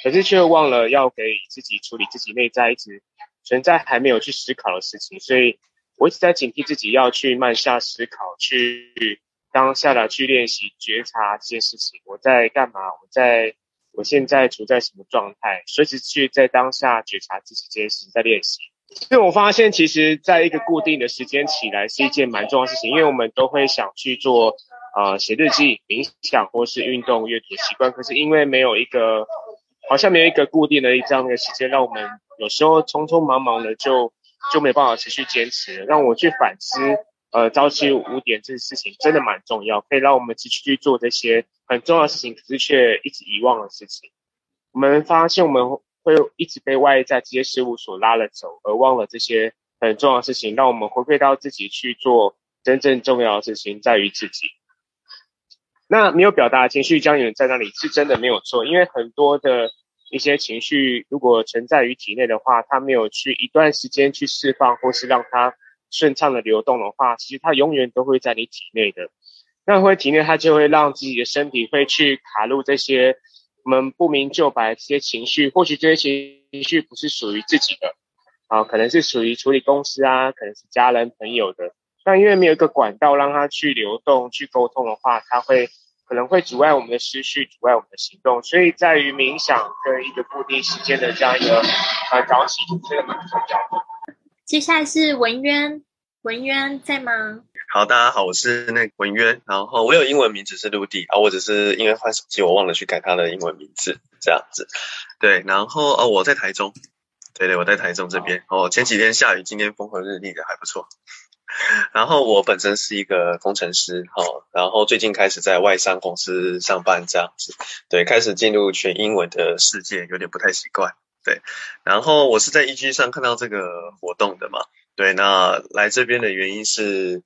可是却忘了要给自己处理自己内在一直存在还没有去思考的事情。所以我一直在警惕自己要去慢下思考，去。当下的去练习觉察这件事情，我在干嘛？我在，我现在处在什么状态？随时去在当下觉察自己这件事情，在练习。所以我发现，其实在一个固定的时间起来是一件蛮重要的事情，因为我们都会想去做，呃，写日记、冥想或是运动、阅读习惯。可是因为没有一个，好像没有一个固定的这样的时间，让我们有时候匆匆忙忙的就就没办法持续坚持。让我去反思。呃，朝七五点这件事情真的蛮重要，可以让我们继续去做这些很重要的事情，可是却一直遗忘的事情。我们发现我们会一直被外在这些事物所拉了走，而忘了这些很重要的事情。让我们回归到自己去做真正重要的事情，在于自己。那没有表达情绪将永远在那里，是真的没有错。因为很多的一些情绪，如果存在于体内的话，它没有去一段时间去释放，或是让它。顺畅的流动的话，其实它永远都会在你体内的。那会体内，它就会让自己的身体会去卡入这些我们不明就白这些情绪。或许这些情绪不是属于自己的，啊，可能是属于处理公司啊，可能是家人朋友的。但因为没有一个管道让它去流动、去沟通的话，它会可能会阻碍我们的思绪，阻碍我们的行动。所以在于冥想跟一个固定时间的这样一个呃早起，这个蛮重要的。接下来是文渊，文渊在吗？好，大家好，我是那文渊，然后我有英文名字是陆地啊，我只是因为换手机，我忘了去改他的英文名字，这样子。对，然后哦，我在台中，对对，我在台中这边。哦，前几天下雨，今天风和日丽的，还不错。然后我本身是一个工程师，哦，然后最近开始在外商公司上班，这样子。对，开始进入全英文的世界，有点不太习惯。对，然后我是在 E G 上看到这个活动的嘛，对，那来这边的原因是，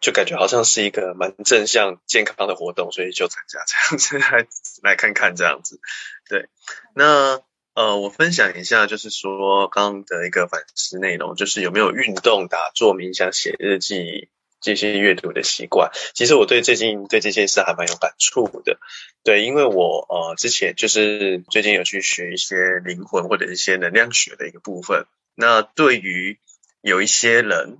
就感觉好像是一个蛮正向健康的活动，所以就参加这样子来 来看看这样子。对，那呃，我分享一下，就是说刚刚的一个反思内容，就是有没有运动、打坐、冥想、写日记。这些阅读的习惯，其实我对最近对这件事还蛮有感触的。对，因为我呃之前就是最近有去学一些灵魂或者一些能量学的一个部分。那对于有一些人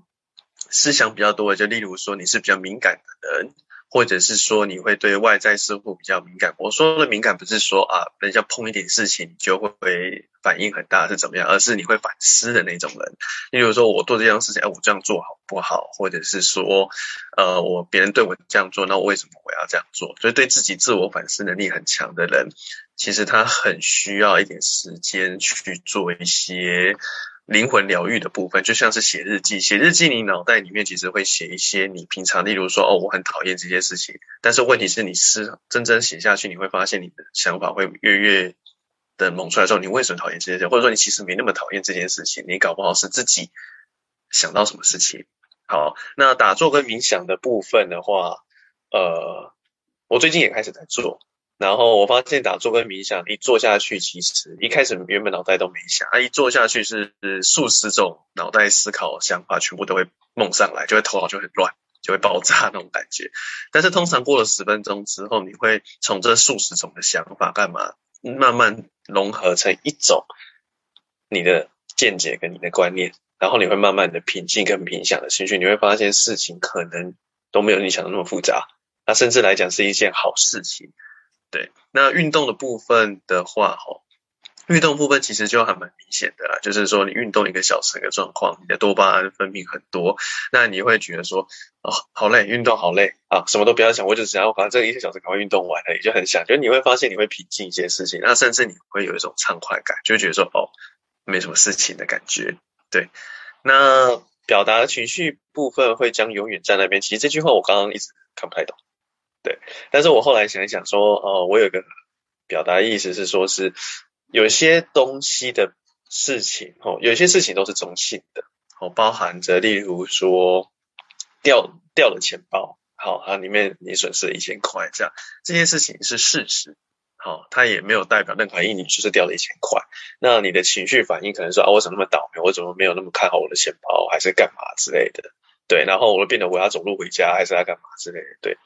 思想比较多的，就例如说你是比较敏感的人，或者是说你会对外在事物比较敏感。我说的敏感不是说啊，人家碰一点事情就会反应很大是怎么样，而是你会反思的那种人。例如说我做这件事情，哎，我这样做好不好？或者是说，呃，我别人对我这样做，那我为什么我要这样做？所以对自己自我反思能力很强的人，其实他很需要一点时间去做一些。灵魂疗愈的部分，就像是写日记。写日记，你脑袋里面其实会写一些你平常，例如说，哦，我很讨厌这些事情。但是问题是你是真正写下去，你会发现你的想法会越越的猛出来。之后你为什么讨厌这件事？或者说你其实没那么讨厌这件事情，你搞不好是自己想到什么事情。好，那打坐跟冥想的部分的话，呃，我最近也开始在做。然后我发现打坐跟冥想一坐下去，其实一开始原本脑袋都没想，啊一坐下去是数十种脑袋思考想法全部都会梦上来，就会头脑就很乱，就会爆炸那种感觉。但是通常过了十分钟之后，你会从这数十种的想法干嘛，慢慢融合成一种你的见解跟你的观念，然后你会慢慢的平静跟冥想的情绪，你会发现事情可能都没有你想的那么复杂，那甚至来讲是一件好事情。对，那运动的部分的话，哈，运动部分其实就还蛮明显的啦，就是说你运动一个小时的状况，你的多巴胺分泌很多，那你会觉得说，哦，好累，运动好累啊，什么都不要想，我就只要把这一个小时赶快运动完了，也就很想，就你会发现你会平静一些事情，那甚至你会有一种畅快感，就觉得说，哦，没什么事情的感觉。对，那表达情绪部分会将永远在那边，其实这句话我刚刚一直看不太懂。对，但是我后来想一想说，哦，我有个表达意思是说，是有些东西的事情，哦，有些事情都是中性的，哦，包含着，例如说掉掉了钱包，好，它里面你损失了一千块，这样这件事情是事实，好，它也没有代表任何意义，你就是掉了一千块，那你的情绪反应可能说，啊，我怎么那么倒霉，我怎么没有那么看好我的钱包，还是干嘛之类的，对，然后我就变得我要走路回家，还是要干嘛之类的，对。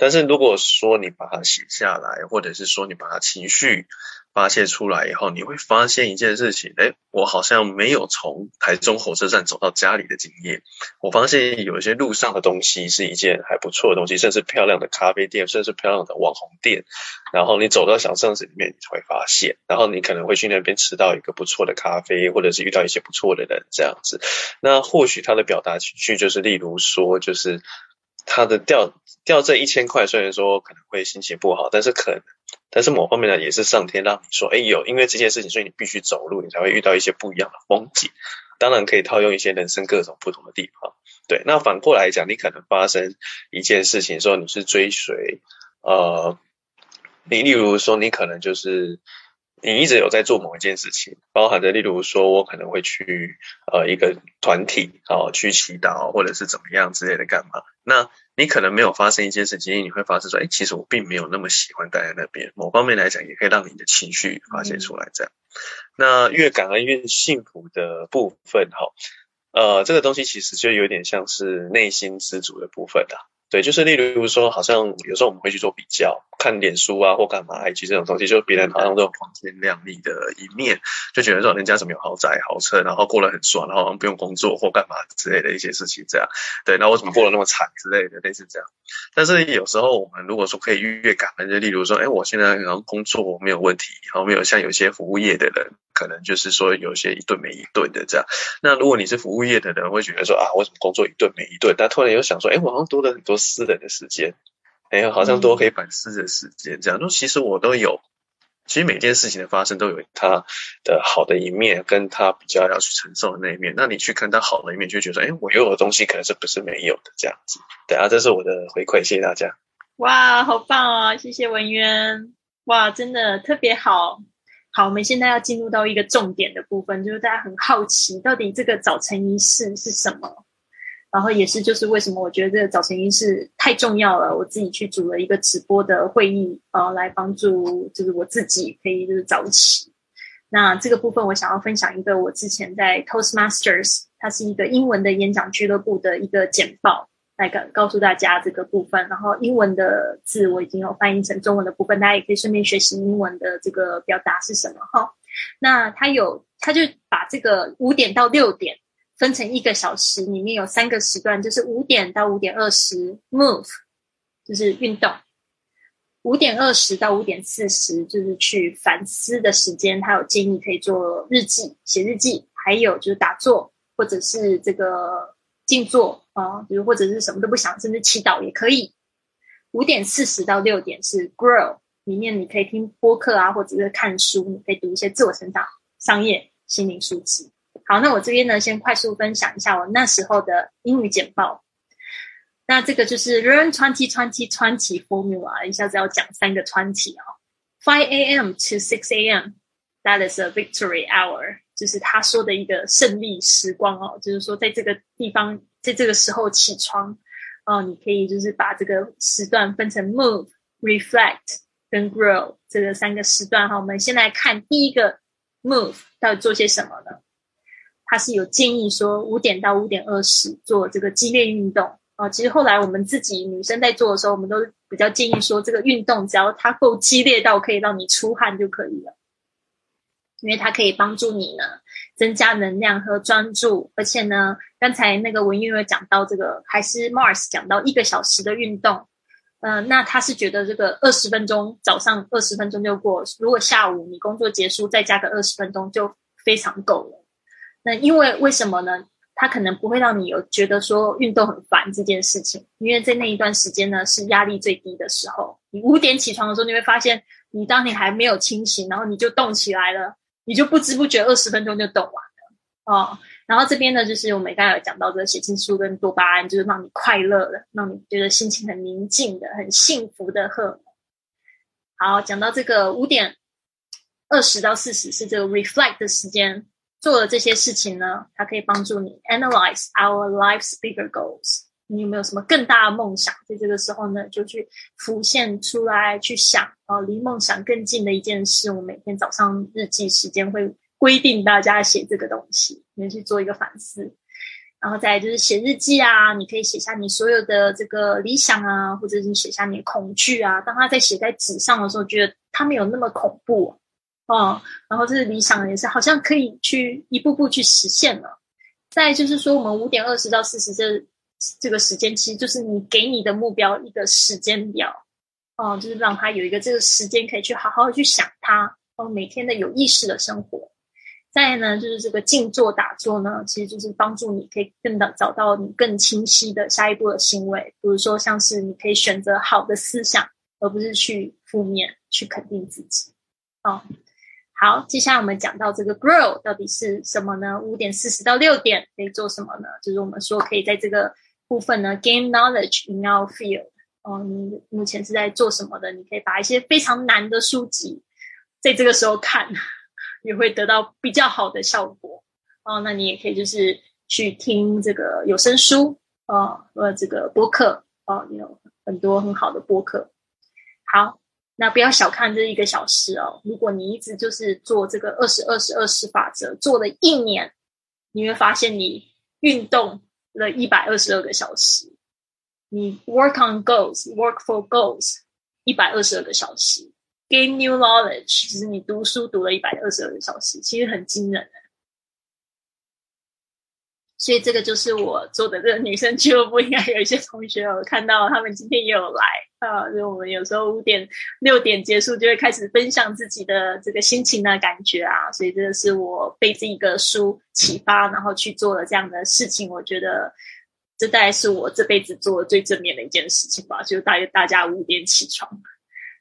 但是如果说你把它写下来，或者是说你把它情绪发泄出来以后，你会发现一件事情，哎，我好像没有从台中火车站走到家里的经验。我发现有一些路上的东西是一件还不错的东西，甚至漂亮的咖啡店，甚至漂亮的网红店。然后你走到小巷子里面，你会发现，然后你可能会去那边吃到一个不错的咖啡，或者是遇到一些不错的人这样子。那或许他的表达情绪就是，例如说，就是他的调。掉这一千块，虽然说可能会心情不好，但是可能，但是某方面呢，也是上天让你说，哎，有因为这件事情，所以你必须走路，你才会遇到一些不一样的风景。当然可以套用一些人生各种不同的地方。对，那反过来讲，你可能发生一件事情，说你是追随，呃，你例如说，你可能就是。你一直有在做某一件事情，包含着，例如说，我可能会去呃一个团体哦去祈祷，或者是怎么样之类的干嘛？那你可能没有发生一件事情，你会发生说，哎，其实我并没有那么喜欢待在那边。某方面来讲，也可以让你的情绪发泄出来。这样，那越感恩越幸福的部分哈，呃，这个东西其实就有点像是内心知足的部分啦。对，就是例如说，好像有时候我们会去做比较，看脸书啊或干嘛，以及这种东西，就是别人好像都有光鲜亮丽的一面，就觉得说人家怎么有豪宅豪车，然后过得很爽，然后不用工作或干嘛之类的一些事情，这样。对，那我怎么过得那么惨之类的，类似这样。但是有时候我们如果说可以越感恩，就例如说，哎，我现在好像工作没有问题，然后没有像有些服务业的人。可能就是说有些一顿没一顿的这样，那如果你是服务业的人，会觉得说啊，为什么工作一顿没一顿？但突然又想说，哎，我好像多了很多私人的时间，哎，好像多可以反思的时间。这样，那其实我都有，其实每件事情的发生都有它的好的一面，跟它比较要去承受的那一面。那你去看它好的一面，就觉得说，哎，我拥有的东西可能是不是没有的这样子。对啊，这是我的回馈，谢谢大家。哇，好棒啊！谢谢文渊，哇，真的特别好。好，我们现在要进入到一个重点的部分，就是大家很好奇，到底这个早晨仪式是什么？然后也是就是为什么我觉得这个早晨仪式太重要了，我自己去组了一个直播的会议，呃，来帮助就是我自己可以就是早起。那这个部分我想要分享一个我之前在 Toastmasters，它是一个英文的演讲俱乐部的一个简报。来告告诉大家这个部分，然后英文的字我已经有翻译成中文的部分，大家也可以顺便学习英文的这个表达是什么哈。那他有，他就把这个五点到六点分成一个小时，里面有三个时段，就是五点到五点二十，move 就是运动。五点二十到五点四十就是去反思的时间，他有建议可以做日记、写日记，还有就是打坐或者是这个静坐啊，比如或者是什么都不想，甚至祈祷也可以。五点四十到六点是 grow，里面你可以听播客啊，或者是看书，你可以读一些自我成长、商业、心灵书籍。好，那我这边呢，先快速分享一下我那时候的英语简报。那这个就是 Learn Twenty Twenty Twenty Formula，一下子要讲三个 twenty 啊，Five a.m. to six a.m. That is a victory hour，就是他说的一个胜利时光哦，就是说在这个地方，在这个时候起床哦，你可以就是把这个时段分成 Move、Reflect 跟 Grow 这个三个时段哈。我们先来看第一个 Move 到底做些什么呢？他是有建议说五点到五点二十做这个激烈运动。啊，其实后来我们自己女生在做的时候，我们都比较建议说，这个运动只要它够激烈到可以让你出汗就可以了，因为它可以帮助你呢增加能量和专注。而且呢，刚才那个文玉有讲到这个，还是 Mars 讲到一个小时的运动，嗯，那他是觉得这个二十分钟早上二十分钟就过，如果下午你工作结束再加个二十分钟就非常够了。那因为为什么呢？它可能不会让你有觉得说运动很烦这件事情，因为在那一段时间呢是压力最低的时候。你五点起床的时候，你会发现你当你还没有清醒，然后你就动起来了，你就不知不觉二十分钟就动完了哦。然后这边呢，就是我们刚才有讲到这血清素跟多巴胺，就是让你快乐的，让你觉得心情很宁静的、很幸福的荷尔。好，讲到这个五点二十到四十是这个 reflect 的时间。做了这些事情呢，它可以帮助你 analyze our life's bigger goals。你有没有什么更大的梦想？在这个时候呢，就去浮现出来，去想啊，离梦想更近的一件事。我每天早上日记时间会规定大家写这个东西，你去做一个反思。然后再就是写日记啊，你可以写下你所有的这个理想啊，或者是写下你的恐惧啊。当他在写在纸上的时候，觉得他没有那么恐怖。哦，然后这是理想，也是好像可以去一步步去实现了。再就是说，我们五点二十到四十这这个时间，其实就是你给你的目标一个时间表，哦，就是让他有一个这个时间可以去好好的去想它，哦，每天的有意识的生活。再呢，就是这个静坐打坐呢，其实就是帮助你可以更的找到你更清晰的下一步的行为，比如说像是你可以选择好的思想，而不是去负面去肯定自己，啊。好，接下来我们讲到这个 grow 到底是什么呢？五点四十到六点可以做什么呢？就是我们说可以在这个部分呢 gain knowledge in our field。哦，你目前是在做什么的？你可以把一些非常难的书籍在这个时候看，也会得到比较好的效果。哦，那你也可以就是去听这个有声书，哦，呃，这个播客，哦，有很多很好的播客。好。那不要小看这一个小时哦！如果你一直就是做这个二十二十二十法则，做了一年，你会发现你运动了一百二十二个小时。你 work on goals，work for goals，一百二十二个小时，gain new knowledge，就是你读书读了一百二十二个小时，其实很惊人的。所以这个就是我做的这个女生俱乐部，应该有一些同学有看到，他们今天也有来啊。就我们有时候五点六点结束，就会开始分享自己的这个心情的感觉啊。所以这个是我被这一个书启发，然后去做了这样的事情。我觉得这大概是我这辈子做的最正面的一件事情吧。就大约大家五点起床。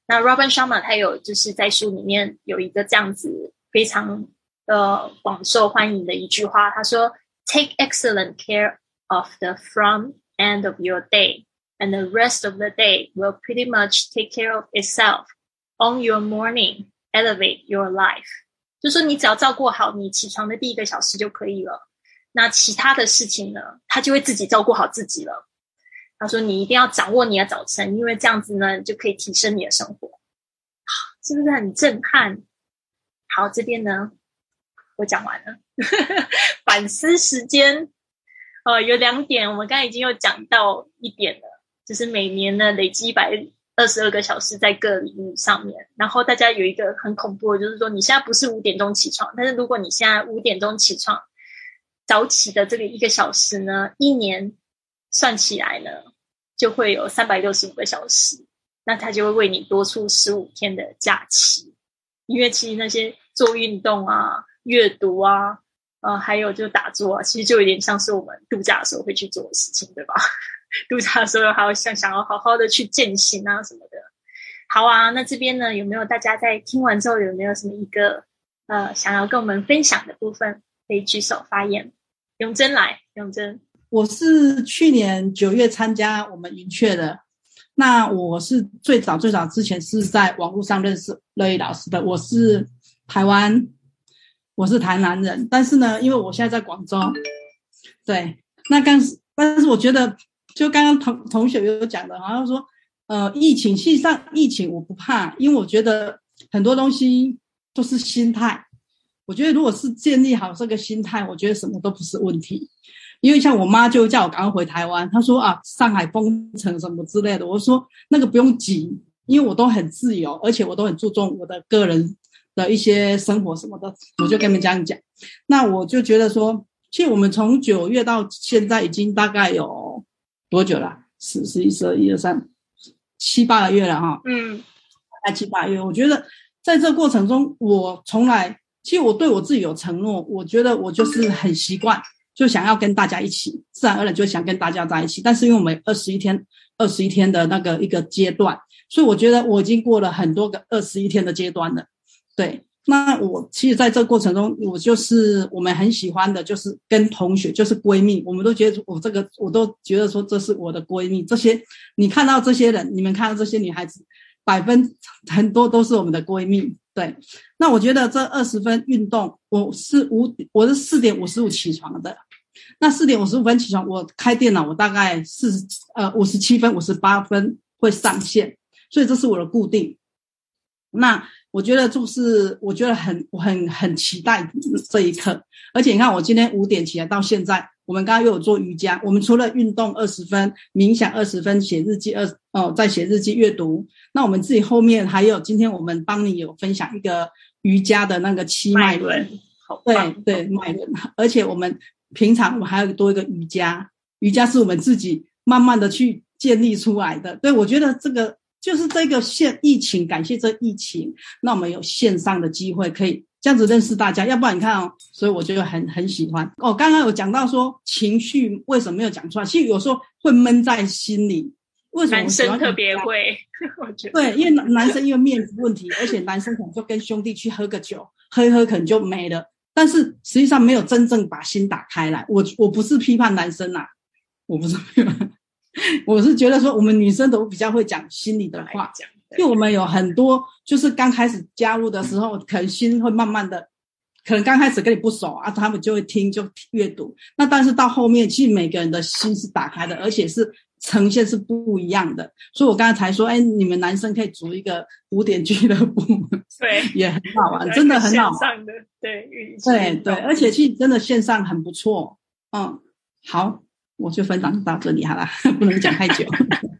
那 Robin Sharma 他有就是在书里面有一个这样子非常呃广受欢迎的一句话，他说。Take excellent care of the front end of your day, and the rest of the day will pretty much take care of itself. On your morning, elevate your life. 就说你只要照顾好你起床的第一个小时就可以了，那其他的事情呢，他就会自己照顾好自己了。他说你一定要掌握你的早晨，因为这样子呢，就可以提升你的生活。是不是很震撼？好，这边呢， 我讲完了。反思时间，哦，有两点，我们刚才已经有讲到一点了，就是每年呢累积一百二十二个小时在各领域上面。然后大家有一个很恐怖的，就是说你现在不是五点钟起床，但是如果你现在五点钟起床，早起的这个一个小时呢，一年算起来呢，就会有三百六十五个小时，那他就会为你多出十五天的假期。因为其实那些做运动啊、阅读啊、呃，还有就打坐啊，其实就有点像是我们度假的时候会去做的事情，对吧？度假的时候还要想想要好好的去践行啊什么的。好啊，那这边呢有没有大家在听完之后有没有什么一个呃想要跟我们分享的部分，可以举手发言？永贞来，永贞，我是去年九月参加我们云雀的。那我是最早最早之前是在网络上认识乐意老师的。我是台湾，我是台南人，但是呢，因为我现在在广州，对，那刚但是我觉得，就刚刚同同学有讲的，好像说，呃，疫情，实上疫情我不怕，因为我觉得很多东西都是心态。我觉得如果是建立好这个心态，我觉得什么都不是问题。因为像我妈就叫我赶快回台湾，她说啊，上海封城什么之类的。我说那个不用急，因为我都很自由，而且我都很注重我的个人的一些生活什么的。我就跟你们这样讲。那我就觉得说，其实我们从九月到现在已经大概有多久了？十、十一、十二、一二三，七八个月了哈。嗯，大概七八个月。我觉得在这过程中，我从来其实我对我自己有承诺，我觉得我就是很习惯。就想要跟大家一起，自然而然就想跟大家在一起。但是因为我们二十一天、二十一天的那个一个阶段，所以我觉得我已经过了很多个二十一天的阶段了。对，那我其实在这过程中，我就是我们很喜欢的，就是跟同学，就是闺蜜，我们都觉得我这个，我都觉得说这是我的闺蜜。这些你看到这些人，你们看到这些女孩子，百分很多都是我们的闺蜜。对，那我觉得这二十分运动，我是五，我是四点五十五起床的。那四点五十五分起床，我开电脑，我大概四十呃五十七分、五十八分会上线，所以这是我的固定。那我觉得就是我觉得很我很很期待这一刻，而且你看我今天五点起来到现在，我们刚刚又有做瑜伽，我们除了运动二十分、冥想二十分、写日记二哦在写日记阅读，那我们自己后面还有今天我们帮你有分享一个瑜伽的那个七脉轮，对对脉轮，而且我们。平常我们还要多一个瑜伽，瑜伽是我们自己慢慢的去建立出来的。对我觉得这个就是这个线疫情，感谢这疫情，那我们有线上的机会可以这样子认识大家。要不然你看哦，所以我就很很喜欢哦。刚刚有讲到说情绪为什么没有讲出来，其实有时候会闷在心里。为什么男生特别会？我觉得对，因为男男生因为面子问题，而且男生可能就跟兄弟去喝个酒，喝一喝可能就没了。但是实际上没有真正把心打开来。我我不是批判男生呐，我不是，我是觉得说我们女生都比较会讲心里的话，因为我们有很多就是刚开始加入的时候，可能心会慢慢的，可能刚开始跟你不熟啊，他们就会听就阅读。那但是到后面，其实每个人的心是打开的，而且是。呈现是不一样的，所以我刚才才说，哎，你们男生可以组一个古典俱乐部，对，也很好玩，真的很好。上的对，对对，而且其实真的线上很不错。嗯，好，我就分享到这里好了，不能讲太久。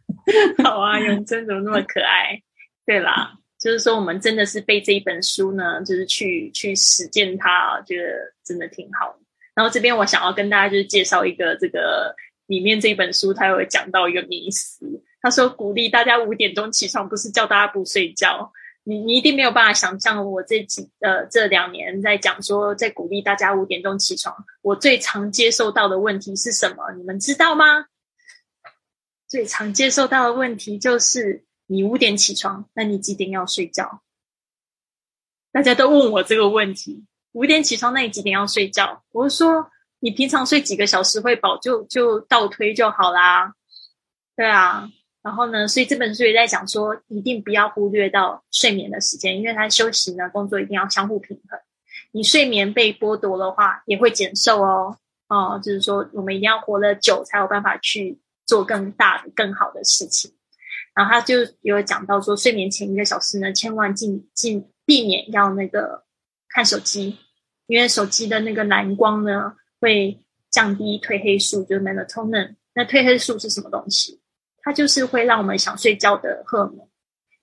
好啊，永贞怎么那么可爱？对啦，就是说我们真的是被这一本书呢，就是去去实践它，觉得真的挺好。然后这边我想要跟大家就是介绍一个这个。里面这一本书，它有讲到一个迷思。他说，鼓励大家五点钟起床，不是叫大家不睡觉。你你一定没有办法想象，我这几呃这两年在讲说，在鼓励大家五点钟起床，我最常接受到的问题是什么？你们知道吗？最常接受到的问题就是，你五点起床，那你几点要睡觉？大家都问我这个问题：五点起床，那你几点要睡觉？我说。你平常睡几个小时会饱，就就倒推就好啦。对啊，然后呢，所以这本书也在讲说，一定不要忽略到睡眠的时间，因为他休息呢，工作一定要相互平衡。你睡眠被剥夺的话，也会减寿哦。哦，就是说，我们一定要活得久，才有办法去做更大的、更好的事情。然后他就有讲到说，睡眠前一个小时呢，千万尽尽避免要那个看手机，因为手机的那个蓝光呢。会降低褪黑素，就是 melatonin。那褪黑素是什么东西？它就是会让我们想睡觉的荷尔蒙。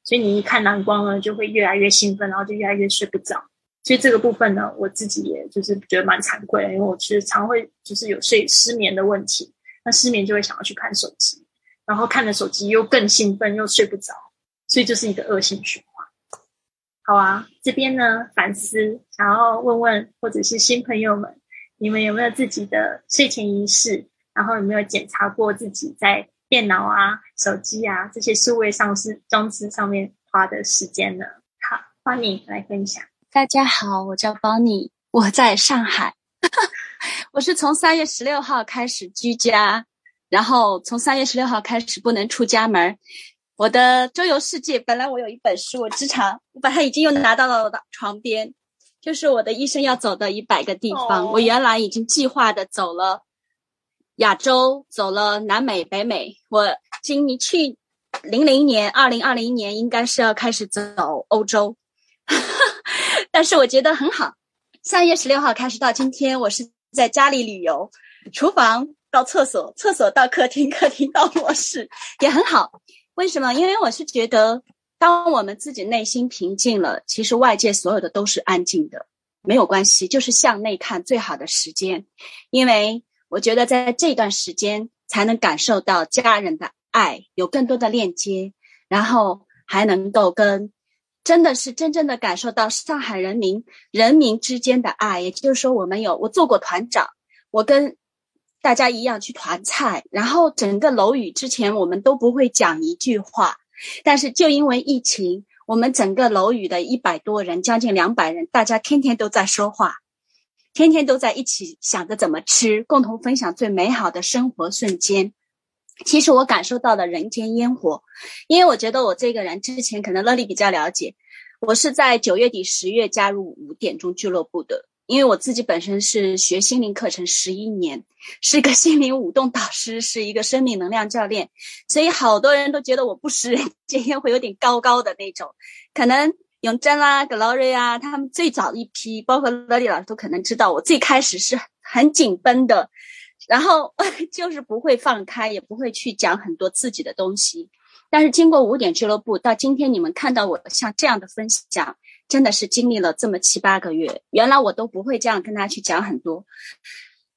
所以你一看蓝光呢，就会越来越兴奋，然后就越来越睡不着。所以这个部分呢，我自己也就是觉得蛮惭愧的，因为我其实常会就是有睡失眠的问题。那失眠就会想要去看手机。然后看着手机又更兴奋，又睡不着，所以就是一个恶性循环。好啊，这边呢反思，想要问问或者是新朋友们，你们有没有自己的睡前仪式？然后有没有检查过自己在电脑啊、手机啊这些数位上市装置上面花的时间呢？好，欢迎来分享。大家好，我叫 Bonnie，我在上海。我是从三月十六号开始居家，然后从三月十六号开始不能出家门。我的周游世界，本来我有一本书，我之常我把它已经又拿到了我的床边，就是我的一生要走的一百个地方。我原来已经计划的走了亚洲，走了南美、北美。我今年去零零年、二零二零年应该是要开始走欧洲。但是我觉得很好，三月十六号开始到今天，我是在家里旅游，厨房到厕所，厕所到客厅，客厅到卧室，也很好。为什么？因为我是觉得，当我们自己内心平静了，其实外界所有的都是安静的，没有关系，就是向内看最好的时间。因为我觉得在这段时间才能感受到家人的爱，有更多的链接，然后还能够跟。真的是真正的感受到上海人民人民之间的爱，也就是说，我们有我做过团长，我跟大家一样去团菜，然后整个楼宇之前我们都不会讲一句话，但是就因为疫情，我们整个楼宇的一百多人，将近两百人，大家天天都在说话，天天都在一起想着怎么吃，共同分享最美好的生活瞬间。其实我感受到了人间烟火，因为我觉得我这个人之前可能乐丽比较了解，我是在九月底十月加入五点钟俱乐部的，因为我自己本身是学心灵课程十一年，是一个心灵舞动导师，是一个生命能量教练，所以好多人都觉得我不食人间烟火，有点高高的那种。可能永贞啦、Glory 啊，他们最早一批，包括乐丽老师都可能知道，我最开始是很紧绷的。然后 就是不会放开，也不会去讲很多自己的东西。但是经过五点俱乐部到今天，你们看到我像这样的分享，真的是经历了这么七八个月。原来我都不会这样跟大家去讲很多。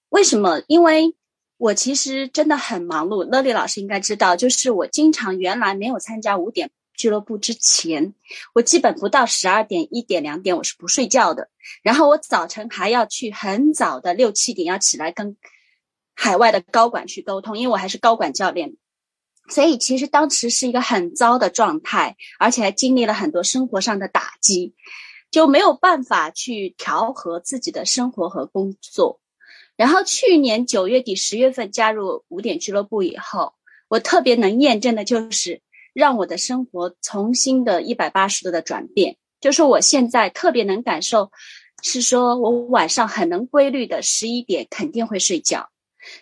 为什么？因为我其实真的很忙碌。乐丽老师应该知道，就是我经常原来没有参加五点俱乐部之前，我基本不到十二点、一点、两点我是不睡觉的。然后我早晨还要去很早的六七点要起来跟。海外的高管去沟通，因为我还是高管教练，所以其实当时是一个很糟的状态，而且还经历了很多生活上的打击，就没有办法去调和自己的生活和工作。然后去年九月底、十月份加入五点俱乐部以后，我特别能验证的就是让我的生活重新的一百八十度的转变，就是我现在特别能感受，是说我晚上很能规律的十一点肯定会睡觉。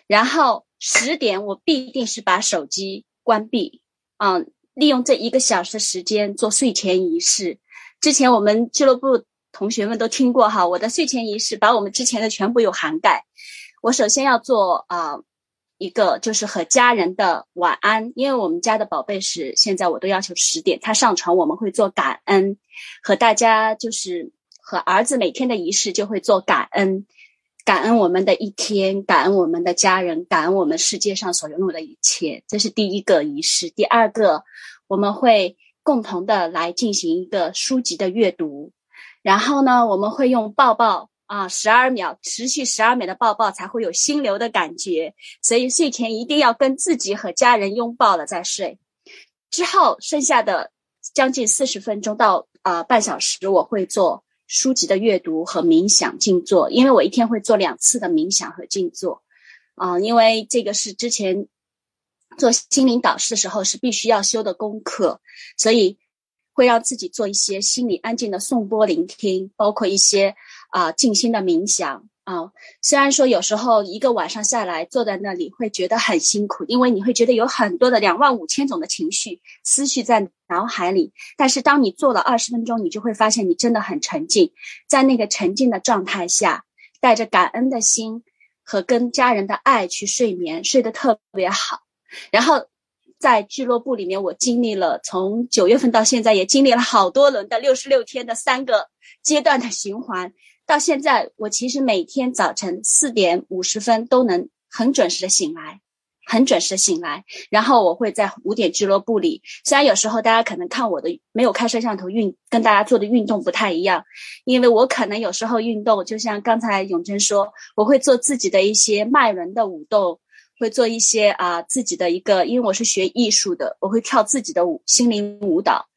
然后十点我必定是把手机关闭，嗯，利用这一个小时时间做睡前仪式。之前我们俱乐部同学们都听过哈，我的睡前仪式把我们之前的全部有涵盖。我首先要做啊一个就是和家人的晚安，因为我们家的宝贝是现在我都要求十点他上床，我们会做感恩，和大家就是和儿子每天的仪式就会做感恩。感恩我们的一天，感恩我们的家人，感恩我们世界上所拥有的一切，这是第一个仪式。第二个，我们会共同的来进行一个书籍的阅读，然后呢，我们会用抱抱啊，十二秒，持续十二秒的抱抱才会有心流的感觉，所以睡前一定要跟自己和家人拥抱了再睡。之后剩下的将近四十分钟到啊半小时，我会做。书籍的阅读和冥想静坐，因为我一天会做两次的冥想和静坐，啊，因为这个是之前做心灵导师的时候是必须要修的功课，所以会让自己做一些心理安静的颂钵聆听，包括一些啊静心的冥想。啊，虽然说有时候一个晚上下来坐在那里会觉得很辛苦，因为你会觉得有很多的两万五千种的情绪思绪在脑海里。但是当你做了二十分钟，你就会发现你真的很沉静，在那个沉静的状态下，带着感恩的心和跟家人的爱去睡眠，睡得特别好。然后在俱乐部里面，我经历了从九月份到现在，也经历了好多轮的六十六天的三个阶段的循环。到现在，我其实每天早晨四点五十分都能很准时的醒来，很准时的醒来，然后我会在五点俱乐部里。虽然有时候大家可能看我的没有开摄像头运，跟大家做的运动不太一样，因为我可能有时候运动，就像刚才永贞说，我会做自己的一些脉轮的舞动，会做一些啊自己的一个，因为我是学艺术的，我会跳自己的舞心灵舞蹈，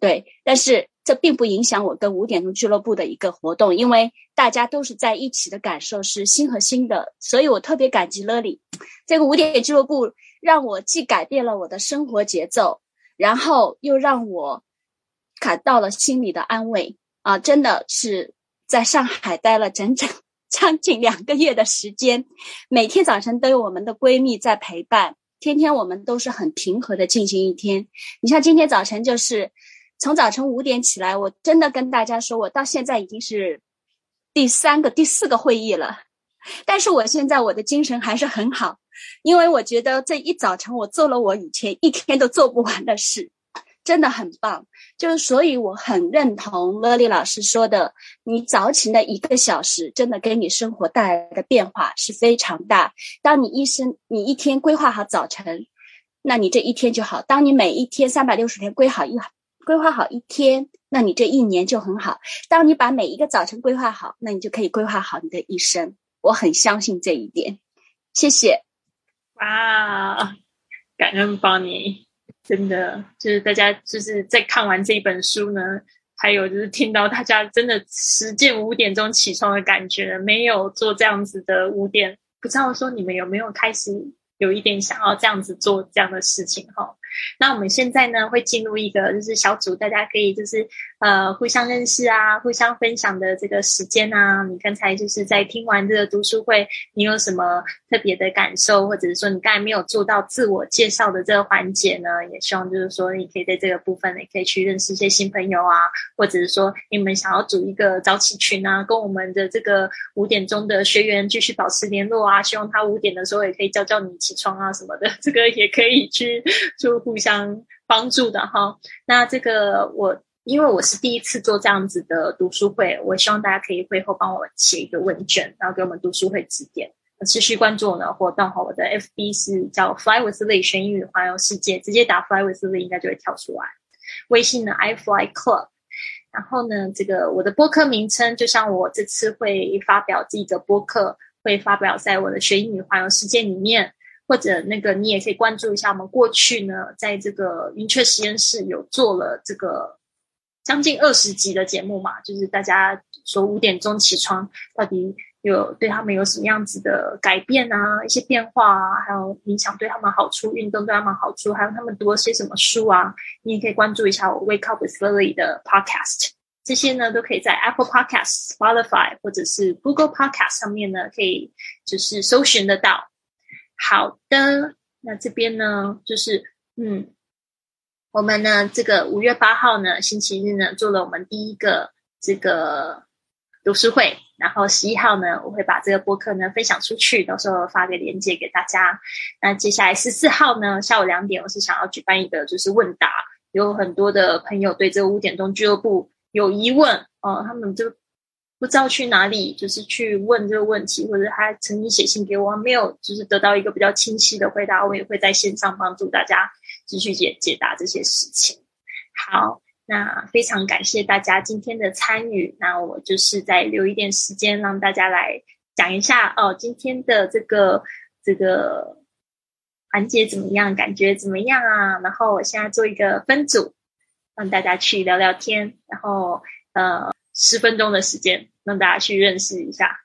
对，但是。这并不影响我跟五点钟俱乐部的一个活动，因为大家都是在一起的感受是心和心的，所以我特别感激乐里。这个五点俱乐部让我既改变了我的生活节奏，然后又让我感到了心里的安慰啊！真的是在上海待了整整将近两个月的时间，每天早晨都有我们的闺蜜在陪伴，天天我们都是很平和的进行一天。你像今天早晨就是。从早晨五点起来，我真的跟大家说，我到现在已经是第三个、第四个会议了。但是我现在我的精神还是很好，因为我觉得这一早晨我做了我以前一天都做不完的事，真的很棒。就是所以我很认同乐丽老师说的，你早起的一个小时，真的给你生活带来的变化是非常大。当你一生你一天规划好早晨，那你这一天就好。当你每一天三百六十天规好一。规划好一天，那你这一年就很好。当你把每一个早晨规划好，那你就可以规划好你的一生。我很相信这一点。谢谢。哇，感恩帮你，真的就是大家就是在看完这一本书呢，还有就是听到大家真的实践五点钟起床的感觉，没有做这样子的五点，不知道说你们有没有开始有一点想要这样子做这样的事情哈？那我们现在呢，会进入一个就是小组，大家可以就是呃互相认识啊，互相分享的这个时间啊。你刚才就是在听完这个读书会，你有什么特别的感受，或者是说你刚才没有做到自我介绍的这个环节呢？也希望就是说你可以在这个部分，也可以去认识一些新朋友啊，或者是说你们想要组一个早起群啊，跟我们的这个五点钟的学员继续保持联络啊。希望他五点的时候也可以叫叫你起床啊什么的，这个也可以去 就。互相帮助的哈，那这个我因为我是第一次做这样子的读书会，我希望大家可以会后帮我写一个问卷，然后给我们读书会指点。持续关注我的活动哈，我的 FB 是叫 Fly with Lee 学英语环游世界，直接打 Fly with Lee 应该就会跳出来。微信呢 I Fly Club，然后呢这个我的播客名称，就像我这次会发表自己的播客，会发表在我的学英语环游世界里面。或者那个，你也可以关注一下我们过去呢，在这个云雀实验室有做了这个将近二十集的节目嘛，就是大家说五点钟起床到底有对他们有什么样子的改变啊，一些变化啊，还有冥想对他们好处，运动对他们好处，还有他们读了些什么书啊，你也可以关注一下我 Wake Up with Lily 的 Podcast，这些呢都可以在 Apple Podcast、Spotify 或者是 Google Podcast 上面呢，可以就是搜寻得到。好的，那这边呢，就是嗯，我们呢，这个五月八号呢，星期日呢，做了我们第一个这个读书会，然后十一号呢，我会把这个播客呢分享出去，到时候发个链接给大家。那接下来十四号呢，下午两点，我是想要举办一个就是问答，有很多的朋友对这个五点钟俱乐部有疑问哦，他们就。不知道去哪里，就是去问这个问题，或者他曾经写信给我，没有就是得到一个比较清晰的回答，我也会在线上帮助大家继续解解答这些事情。好，那非常感谢大家今天的参与，那我就是再留一点时间让大家来讲一下哦，今天的这个这个环节怎么样？感觉怎么样啊？然后我现在做一个分组，让大家去聊聊天，然后呃。十分钟的时间，让大家去认识一下。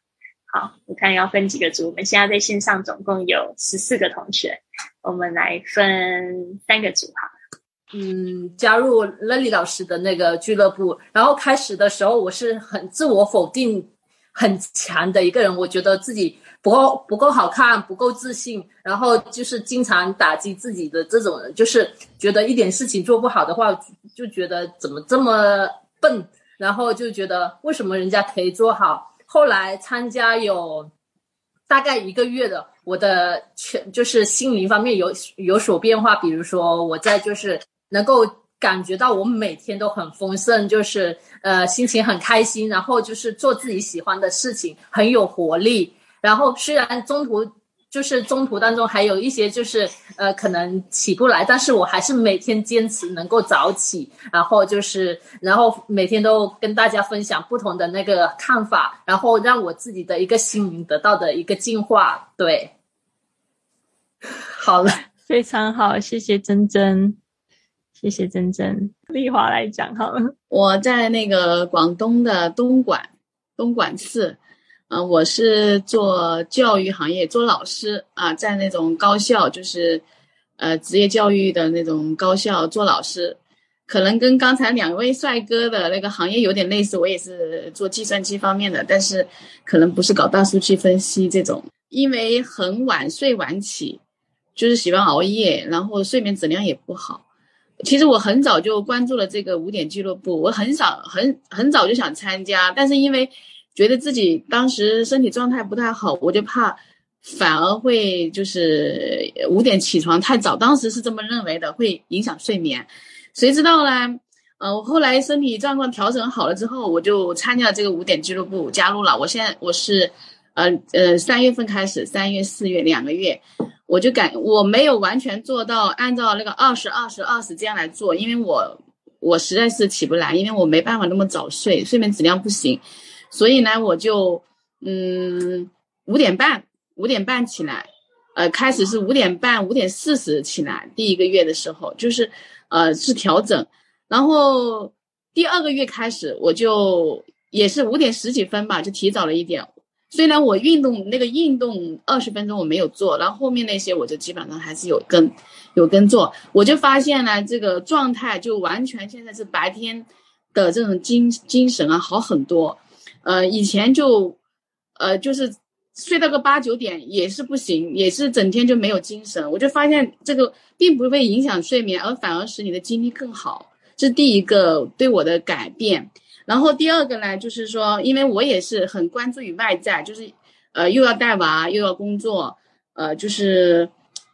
好，我看要分几个组。我们现在在线上总共有十四个同学，我们来分三个组哈。嗯，加入 Lily 老师的那个俱乐部。然后开始的时候，我是很自我否定很强的一个人，我觉得自己不够不够好看，不够自信，然后就是经常打击自己的这种人，就是觉得一点事情做不好的话，就觉得怎么这么笨。然后就觉得为什么人家可以做好？后来参加有大概一个月的，我的全就是心灵方面有有所变化。比如说我在就是能够感觉到我每天都很丰盛，就是呃心情很开心，然后就是做自己喜欢的事情，很有活力。然后虽然中途就是中途当中还有一些就是呃可能起不来，但是我还是每天坚持能够早起，然后就是然后每天都跟大家分享不同的那个看法，然后让我自己的一个心灵得到的一个进化。对，好了，非常好，谢谢珍珍，谢谢珍珍。丽华来讲好了，我在那个广东的东莞，东莞市。嗯，我是做教育行业，做老师啊，在那种高校，就是呃职业教育的那种高校做老师，可能跟刚才两位帅哥的那个行业有点类似。我也是做计算机方面的，但是可能不是搞大数据分析这种，因为很晚睡晚起，就是喜欢熬夜，然后睡眠质量也不好。其实我很早就关注了这个五点俱乐部，我很少很很早就想参加，但是因为。觉得自己当时身体状态不太好，我就怕反而会就是五点起床太早，当时是这么认为的，会影响睡眠。谁知道呢？呃，我后来身体状况调整好了之后，我就参加了这个五点俱乐部，加入了。我现在我是，呃呃，三月份开始，三月四月两个月，我就感我没有完全做到按照那个二十二十二十这样来做，因为我我实在是起不来，因为我没办法那么早睡，睡眠质量不行。所以呢，我就嗯五点半五点半起来，呃，开始是五点半五点四十起来。第一个月的时候，就是呃是调整，然后第二个月开始，我就也是五点十几分吧，就提早了一点。虽然我运动那个运动二十分钟我没有做，然后后面那些我就基本上还是有跟有跟做，我就发现呢，这个状态就完全现在是白天的这种精精神啊好很多。呃，以前就，呃，就是睡到个八九点也是不行，也是整天就没有精神。我就发现这个并不会影响睡眠，而反而使你的精力更好。这是第一个对我的改变。然后第二个呢，就是说，因为我也是很关注于外在，就是呃，又要带娃，又要工作，呃，就是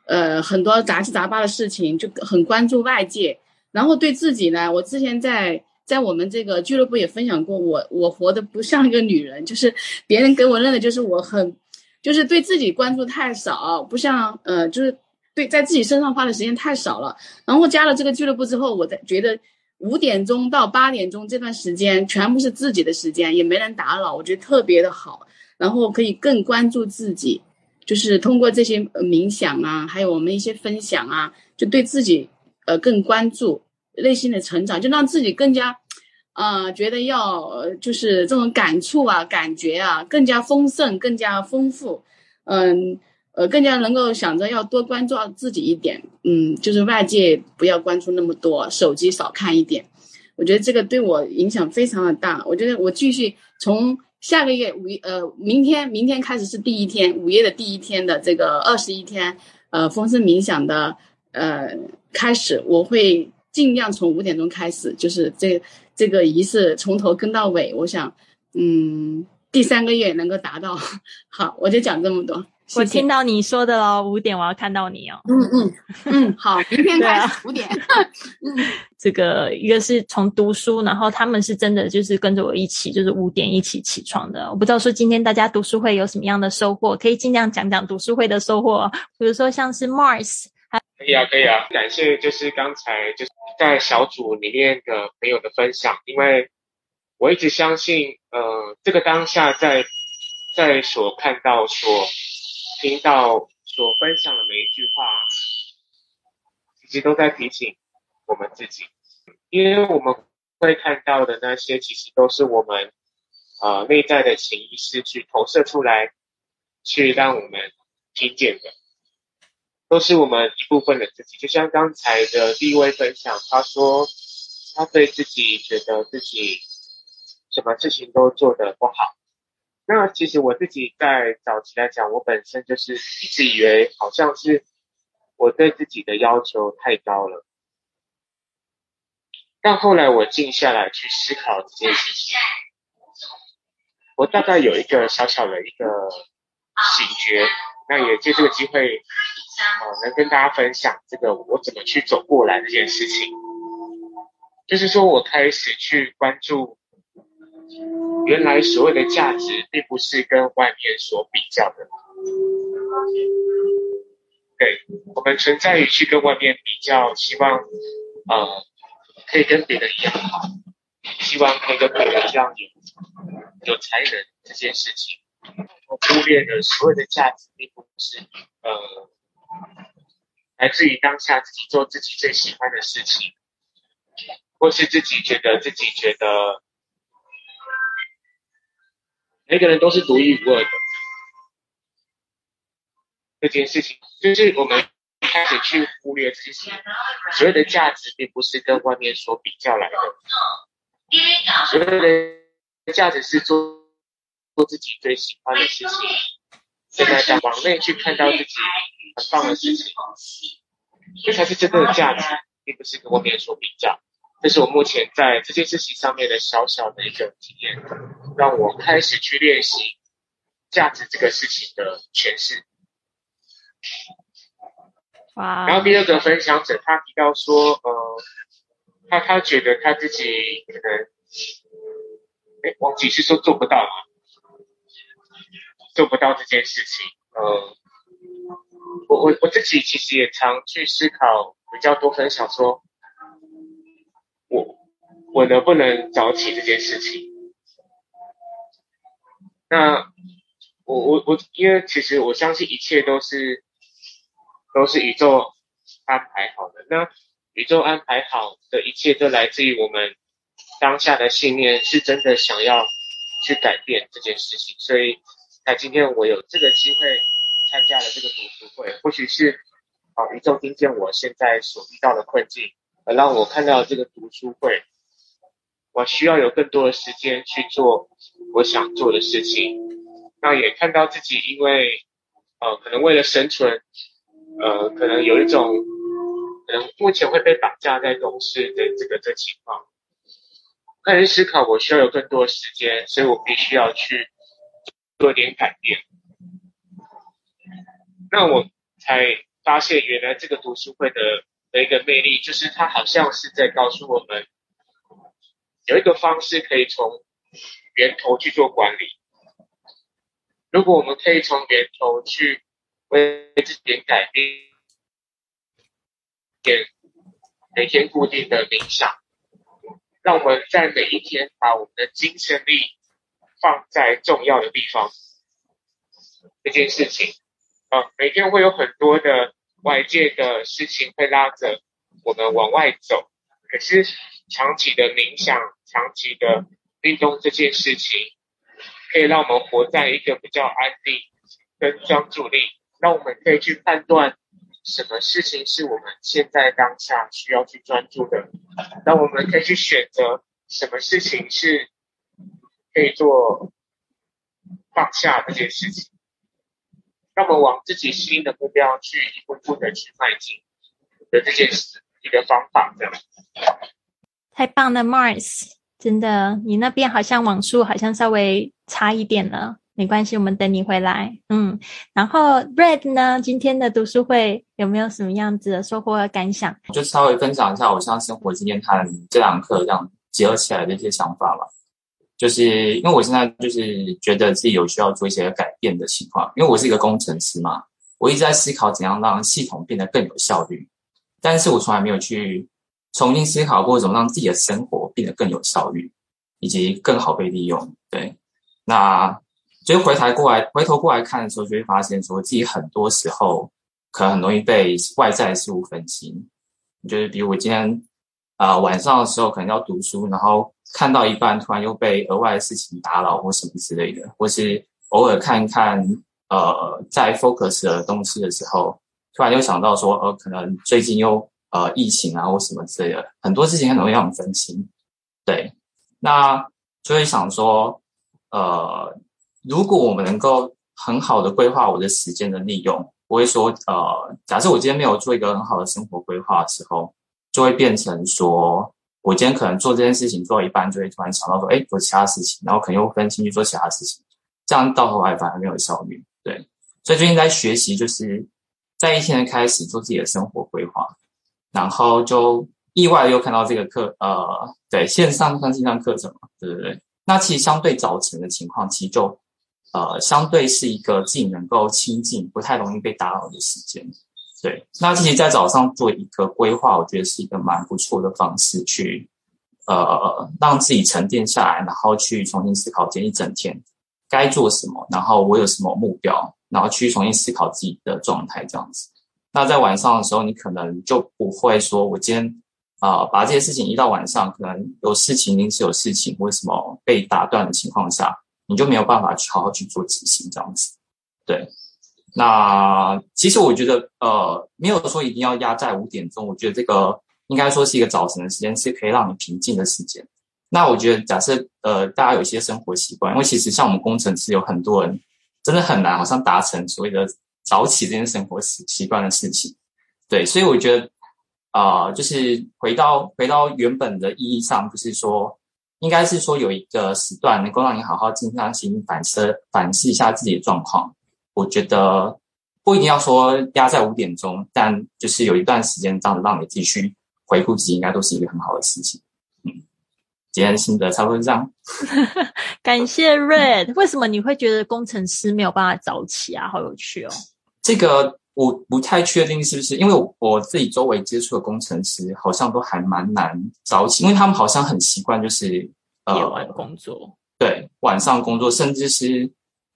呃很多杂七杂八的事情，就很关注外界。然后对自己呢，我之前在。在我们这个俱乐部也分享过，我我活得不像一个女人，就是别人给我认的就是我很，就是对自己关注太少，不像呃，就是对在自己身上花的时间太少了。然后加了这个俱乐部之后，我在觉得五点钟到八点钟这段时间全部是自己的时间，也没人打扰，我觉得特别的好。然后可以更关注自己，就是通过这些冥想啊，还有我们一些分享啊，就对自己呃更关注。内心的成长，就让自己更加，啊，觉得要就是这种感触啊、感觉啊，更加丰盛、更加丰富，嗯，呃，更加能够想着要多关注自己一点，嗯，就是外界不要关注那么多，手机少看一点。我觉得这个对我影响非常的大。我觉得我继续从下个月五呃，明天明天开始是第一天，五月的第一天的这个二十一天，呃，丰盛冥想的呃开始，我会。尽量从五点钟开始，就是这这个仪式从头跟到尾。我想，嗯，第三个月能够达到。好，我就讲这么多。我听到你说的了，五点我要看到你哦。嗯嗯嗯，好，明天开始五点。嗯，这个一个是从读书，然后他们是真的就是跟着我一起，就是五点一起起床的。我不知道说今天大家读书会有什么样的收获，可以尽量讲讲读书会的收获，比如说像是 Mars。可以啊，可以啊，感谢就是刚才就是在小组里面的朋友的分享，因为我一直相信，呃，这个当下在在所看到、所听到、所分享的每一句话，其实都在提醒我们自己，因为我们会看到的那些，其实都是我们呃内在的潜意识去投射出来，去让我们听见的。都是我们一部分的自己，就像刚才的第一位分享，他说他对自己觉得自己什么事情都做得不好。那其实我自己在早期来讲，我本身就是一直以为好像是我对自己的要求太高了。但后来我静下来去思考这件事情，我大概有一个小小的一个醒觉，那也借这个机会。哦，能跟大家分享这个我怎么去走过来这件事情，就是说我开始去关注，原来所谓的价值并不是跟外面所比较的，对，我们存在于去跟外面比较，希望呃可以跟别人一样好，希望可以跟别人一样有有才能这件事情，我忽略了所有的价值并不是呃来自于当下自己做自己最喜欢的事情，或是自己觉得自己觉得每个人都是独一无二的。这件事情就是我们开始去忽略这些所有的价值，并不是跟外面所比较来的。所有的价值是做做自己最喜欢的事情。现在在往内去看到自己很棒的事情，这才是真正的价值，并不是跟外面所比较。这是我目前在这件事情上面的小小的一个体验，让我开始去练习价值这个事情的诠释。哇！然后第二个分享者他提到说，呃，他他觉得他自己可能，哎，忘记是说做不到吗？做不到这件事情，呃，我我我自己其实也常去思考，比较多分享说，我我能不能早起这件事情？那我我我，因为其实我相信一切都是。都是宇宙安排好的。那宇宙安排好的一切，都来自于我们当下的信念，是真的想要去改变这件事情。所以，那今天我有这个机会参加了这个读书会，或许是啊，宇宙听见我现在所遇到的困境，而让我看到这个读书会，我需要有更多的时间去做我想做的事情。那也看到自己，因为呃，可能为了生存。呃，可能有一种，可能目前会被绑架在公司的这个这情况，开始思考，我需要有更多的时间，所以我必须要去做点改变。那我才发现，原来这个读书会的的一个魅力，就是它好像是在告诉我们，有一个方式可以从源头去做管理。如果我们可以从源头去。为自己改变，点每天固定的冥想，让我们在每一天把我们的精神力放在重要的地方。这件事情，啊，每天会有很多的外界的事情会拉着我们往外走，可是长期的冥想、长期的运动这件事情，可以让我们活在一个比较安定跟专注力。让我们可以去判断什么事情是我们现在当下需要去专注的，让我们可以去选择什么事情是可以做放下这件事情，让我们往自己新的目标去一步步的去迈进的这件事一个方法，这样。太棒了，Mars，真的，你那边好像网速好像稍微差一点了。没关系，我们等你回来。嗯，然后 Red 呢？今天的读书会有没有什么样子的收获和感想？就稍微分享一下我像生活经验和这堂课这样结合起来的一些想法吧。就是因为我现在就是觉得自己有需要做一些改变的情况，因为我是一个工程师嘛，我一直在思考怎样让系统变得更有效率，但是我从来没有去重新思考过怎么让自己的生活变得更有效率，以及更好被利用。对，那。就回台过来，回头过来看的时候，就会发现说自己很多时候可能很容易被外在事物分心。就是比如我今天啊晚上的时候可能要读书，然后看到一半，突然又被额外的事情打扰或什么之类的，或是偶尔看看呃在 focus 的东西的时候，突然又想到说呃可能最近又呃疫情啊或什么之类的，很多事情很容易让我们分心。对，那就会想说呃。如果我们能够很好的规划我的时间的利用，不会说，呃，假设我今天没有做一个很好的生活规划的时候，就会变成说，我今天可能做这件事情做到一半，就会突然想到说，哎，做其他事情，然后可能又分心去做其他事情，这样到头来反而没有效率。对，所以最近在学习，就是在一天开始做自己的生活规划，然后就意外又看到这个课，呃，对，线上上线上课程嘛，对对对。那其实相对早晨的情况，其实就。呃，相对是一个自己能够亲近、不太容易被打扰的时间。对，那其实，在早上做一个规划，我觉得是一个蛮不错的方式，去呃让自己沉淀下来，然后去重新思考今天一整天该做什么，然后我有什么目标，然后去重新思考自己的状态，这样子。那在晚上的时候，你可能就不会说，我今天啊把这些事情一到晚上，可能有事情临时有事情，为什么被打断的情况下，你就没有办法去好好去做执行，这样子。对。那其实我觉得，呃，没有说一定要压在五点钟。我觉得这个应该说是一个早晨的时间，是可以让你平静的时间。那我觉得，假设呃，大家有一些生活习惯，因为其实像我们工程师有很多人真的很难，好像达成所谓的早起这件生活习习惯的事情。对，所以我觉得，啊，就是回到回到原本的意义上，就是说，应该是说有一个时段能够让你好好静下心反思反思一下自己的状况。我觉得不一定要说压在五点钟，但就是有一段时间这样让你继续回顾自己，应该都是一个很好的事情。嗯，今天心得差不多这样。感谢 Red。为什么你会觉得工程师没有办法早起啊？好有趣哦。这个我不太确定是不是，因为我我自己周围接触的工程师好像都还蛮难早起，因为他们好像很习惯就是夜晚工作，对，晚上工作，甚至是。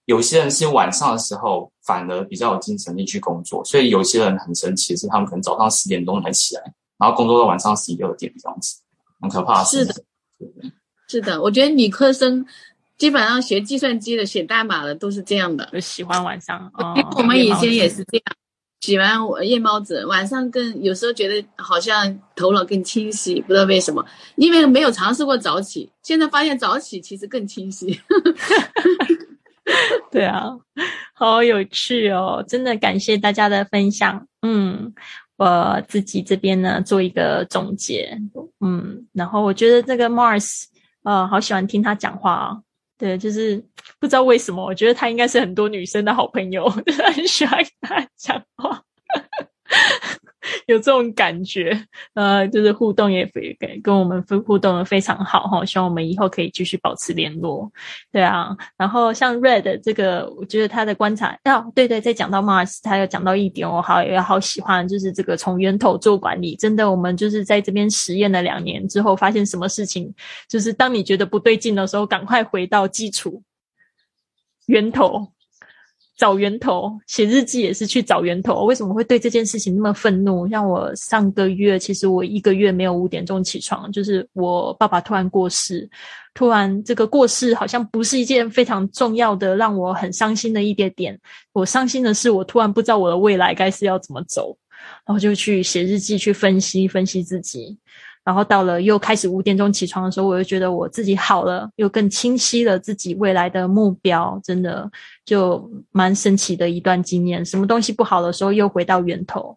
有些人是晚上的时候反而比较有精神力去工作，所以有些人很神奇，是他们可能早上十点钟才起来，然后工作到晚上十一二点这样子，很可怕。是的，是的，我觉得理科生基本上学计算机的、写代码的都是这样的，就喜欢晚上。我们以前也是这样，喜欢夜猫子，晚上更有时候觉得好像头脑更清晰，不知道为什么，因为没有尝试过早起，现在发现早起其实更清晰。对啊，好有趣哦！真的感谢大家的分享。嗯，我自己这边呢做一个总结。嗯，然后我觉得这个 Mars，呃，好喜欢听他讲话啊。对，就是不知道为什么，我觉得他应该是很多女生的好朋友，就 是很喜欢他讲话。有这种感觉，呃，就是互动也非跟跟我们互动的非常好哈，希望我们以后可以继续保持联络，对啊。然后像 Red 这个，我觉得他的观察，哦，对对，在讲到 Mars，他有讲到一点，我好也好喜欢，就是这个从源头做管理，真的，我们就是在这边实验了两年之后，发现什么事情，就是当你觉得不对劲的时候，赶快回到基础源头。找源头，写日记也是去找源头。为什么会对这件事情那么愤怒？像我上个月，其实我一个月没有五点钟起床，就是我爸爸突然过世，突然这个过世好像不是一件非常重要的，让我很伤心的一点点。我伤心的是，我突然不知道我的未来该是要怎么走，然后就去写日记，去分析分析自己。然后到了又开始五点钟起床的时候，我就觉得我自己好了，又更清晰了自己未来的目标，真的就蛮神奇的一段经验。什么东西不好的时候，又回到源头。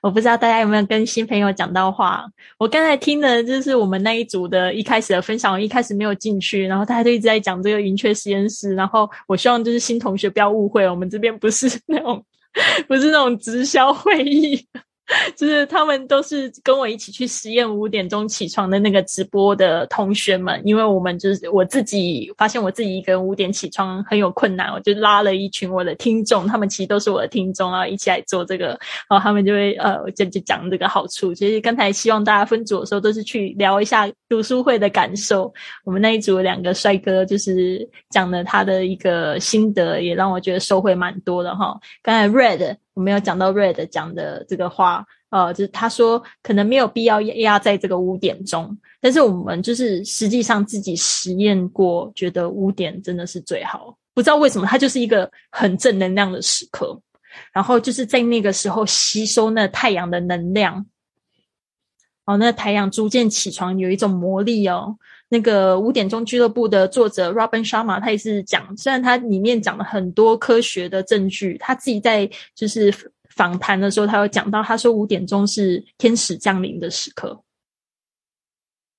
我不知道大家有没有跟新朋友讲到话。我刚才听的就是我们那一组的一开始的分享，我一开始没有进去，然后大家都一直在讲这个云雀实验室。然后我希望就是新同学不要误会，我们这边不是那种 不是那种直销会议。就是他们都是跟我一起去实验五点钟起床的那个直播的同学们，因为我们就是我自己发现我自己一个人五点起床很有困难，我就拉了一群我的听众，他们其实都是我的听众啊，一起来做这个，然后他们就会呃就就讲这个好处。其实刚才希望大家分组的时候都是去聊一下读书会的感受。我们那一组两个帅哥就是讲了他的一个心得，也让我觉得收获蛮多的哈。刚才 Red。我们有讲到 Red 讲的这个话，呃，就是他说可能没有必要压在这个五点钟，但是我们就是实际上自己实验过，觉得五点真的是最好。不知道为什么，它就是一个很正能量的时刻，然后就是在那个时候吸收那太阳的能量，哦，那太阳逐渐起床有一种魔力哦。那个五点钟俱乐部的作者 Robin Sharma，他也是讲，虽然他里面讲了很多科学的证据，他自己在就是访谈的时候，他有讲到，他说五点钟是天使降临的时刻，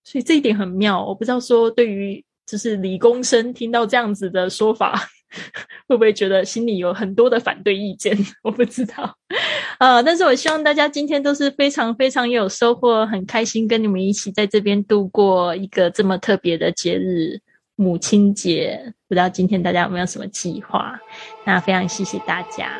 所以这一点很妙。我不知道说对于就是理工生听到这样子的说法。会不会觉得心里有很多的反对意见？我不知道，呃，但是我希望大家今天都是非常非常有收获，很开心跟你们一起在这边度过一个这么特别的节日。母亲节，不知道今天大家有没有什么计划？那非常谢谢大家。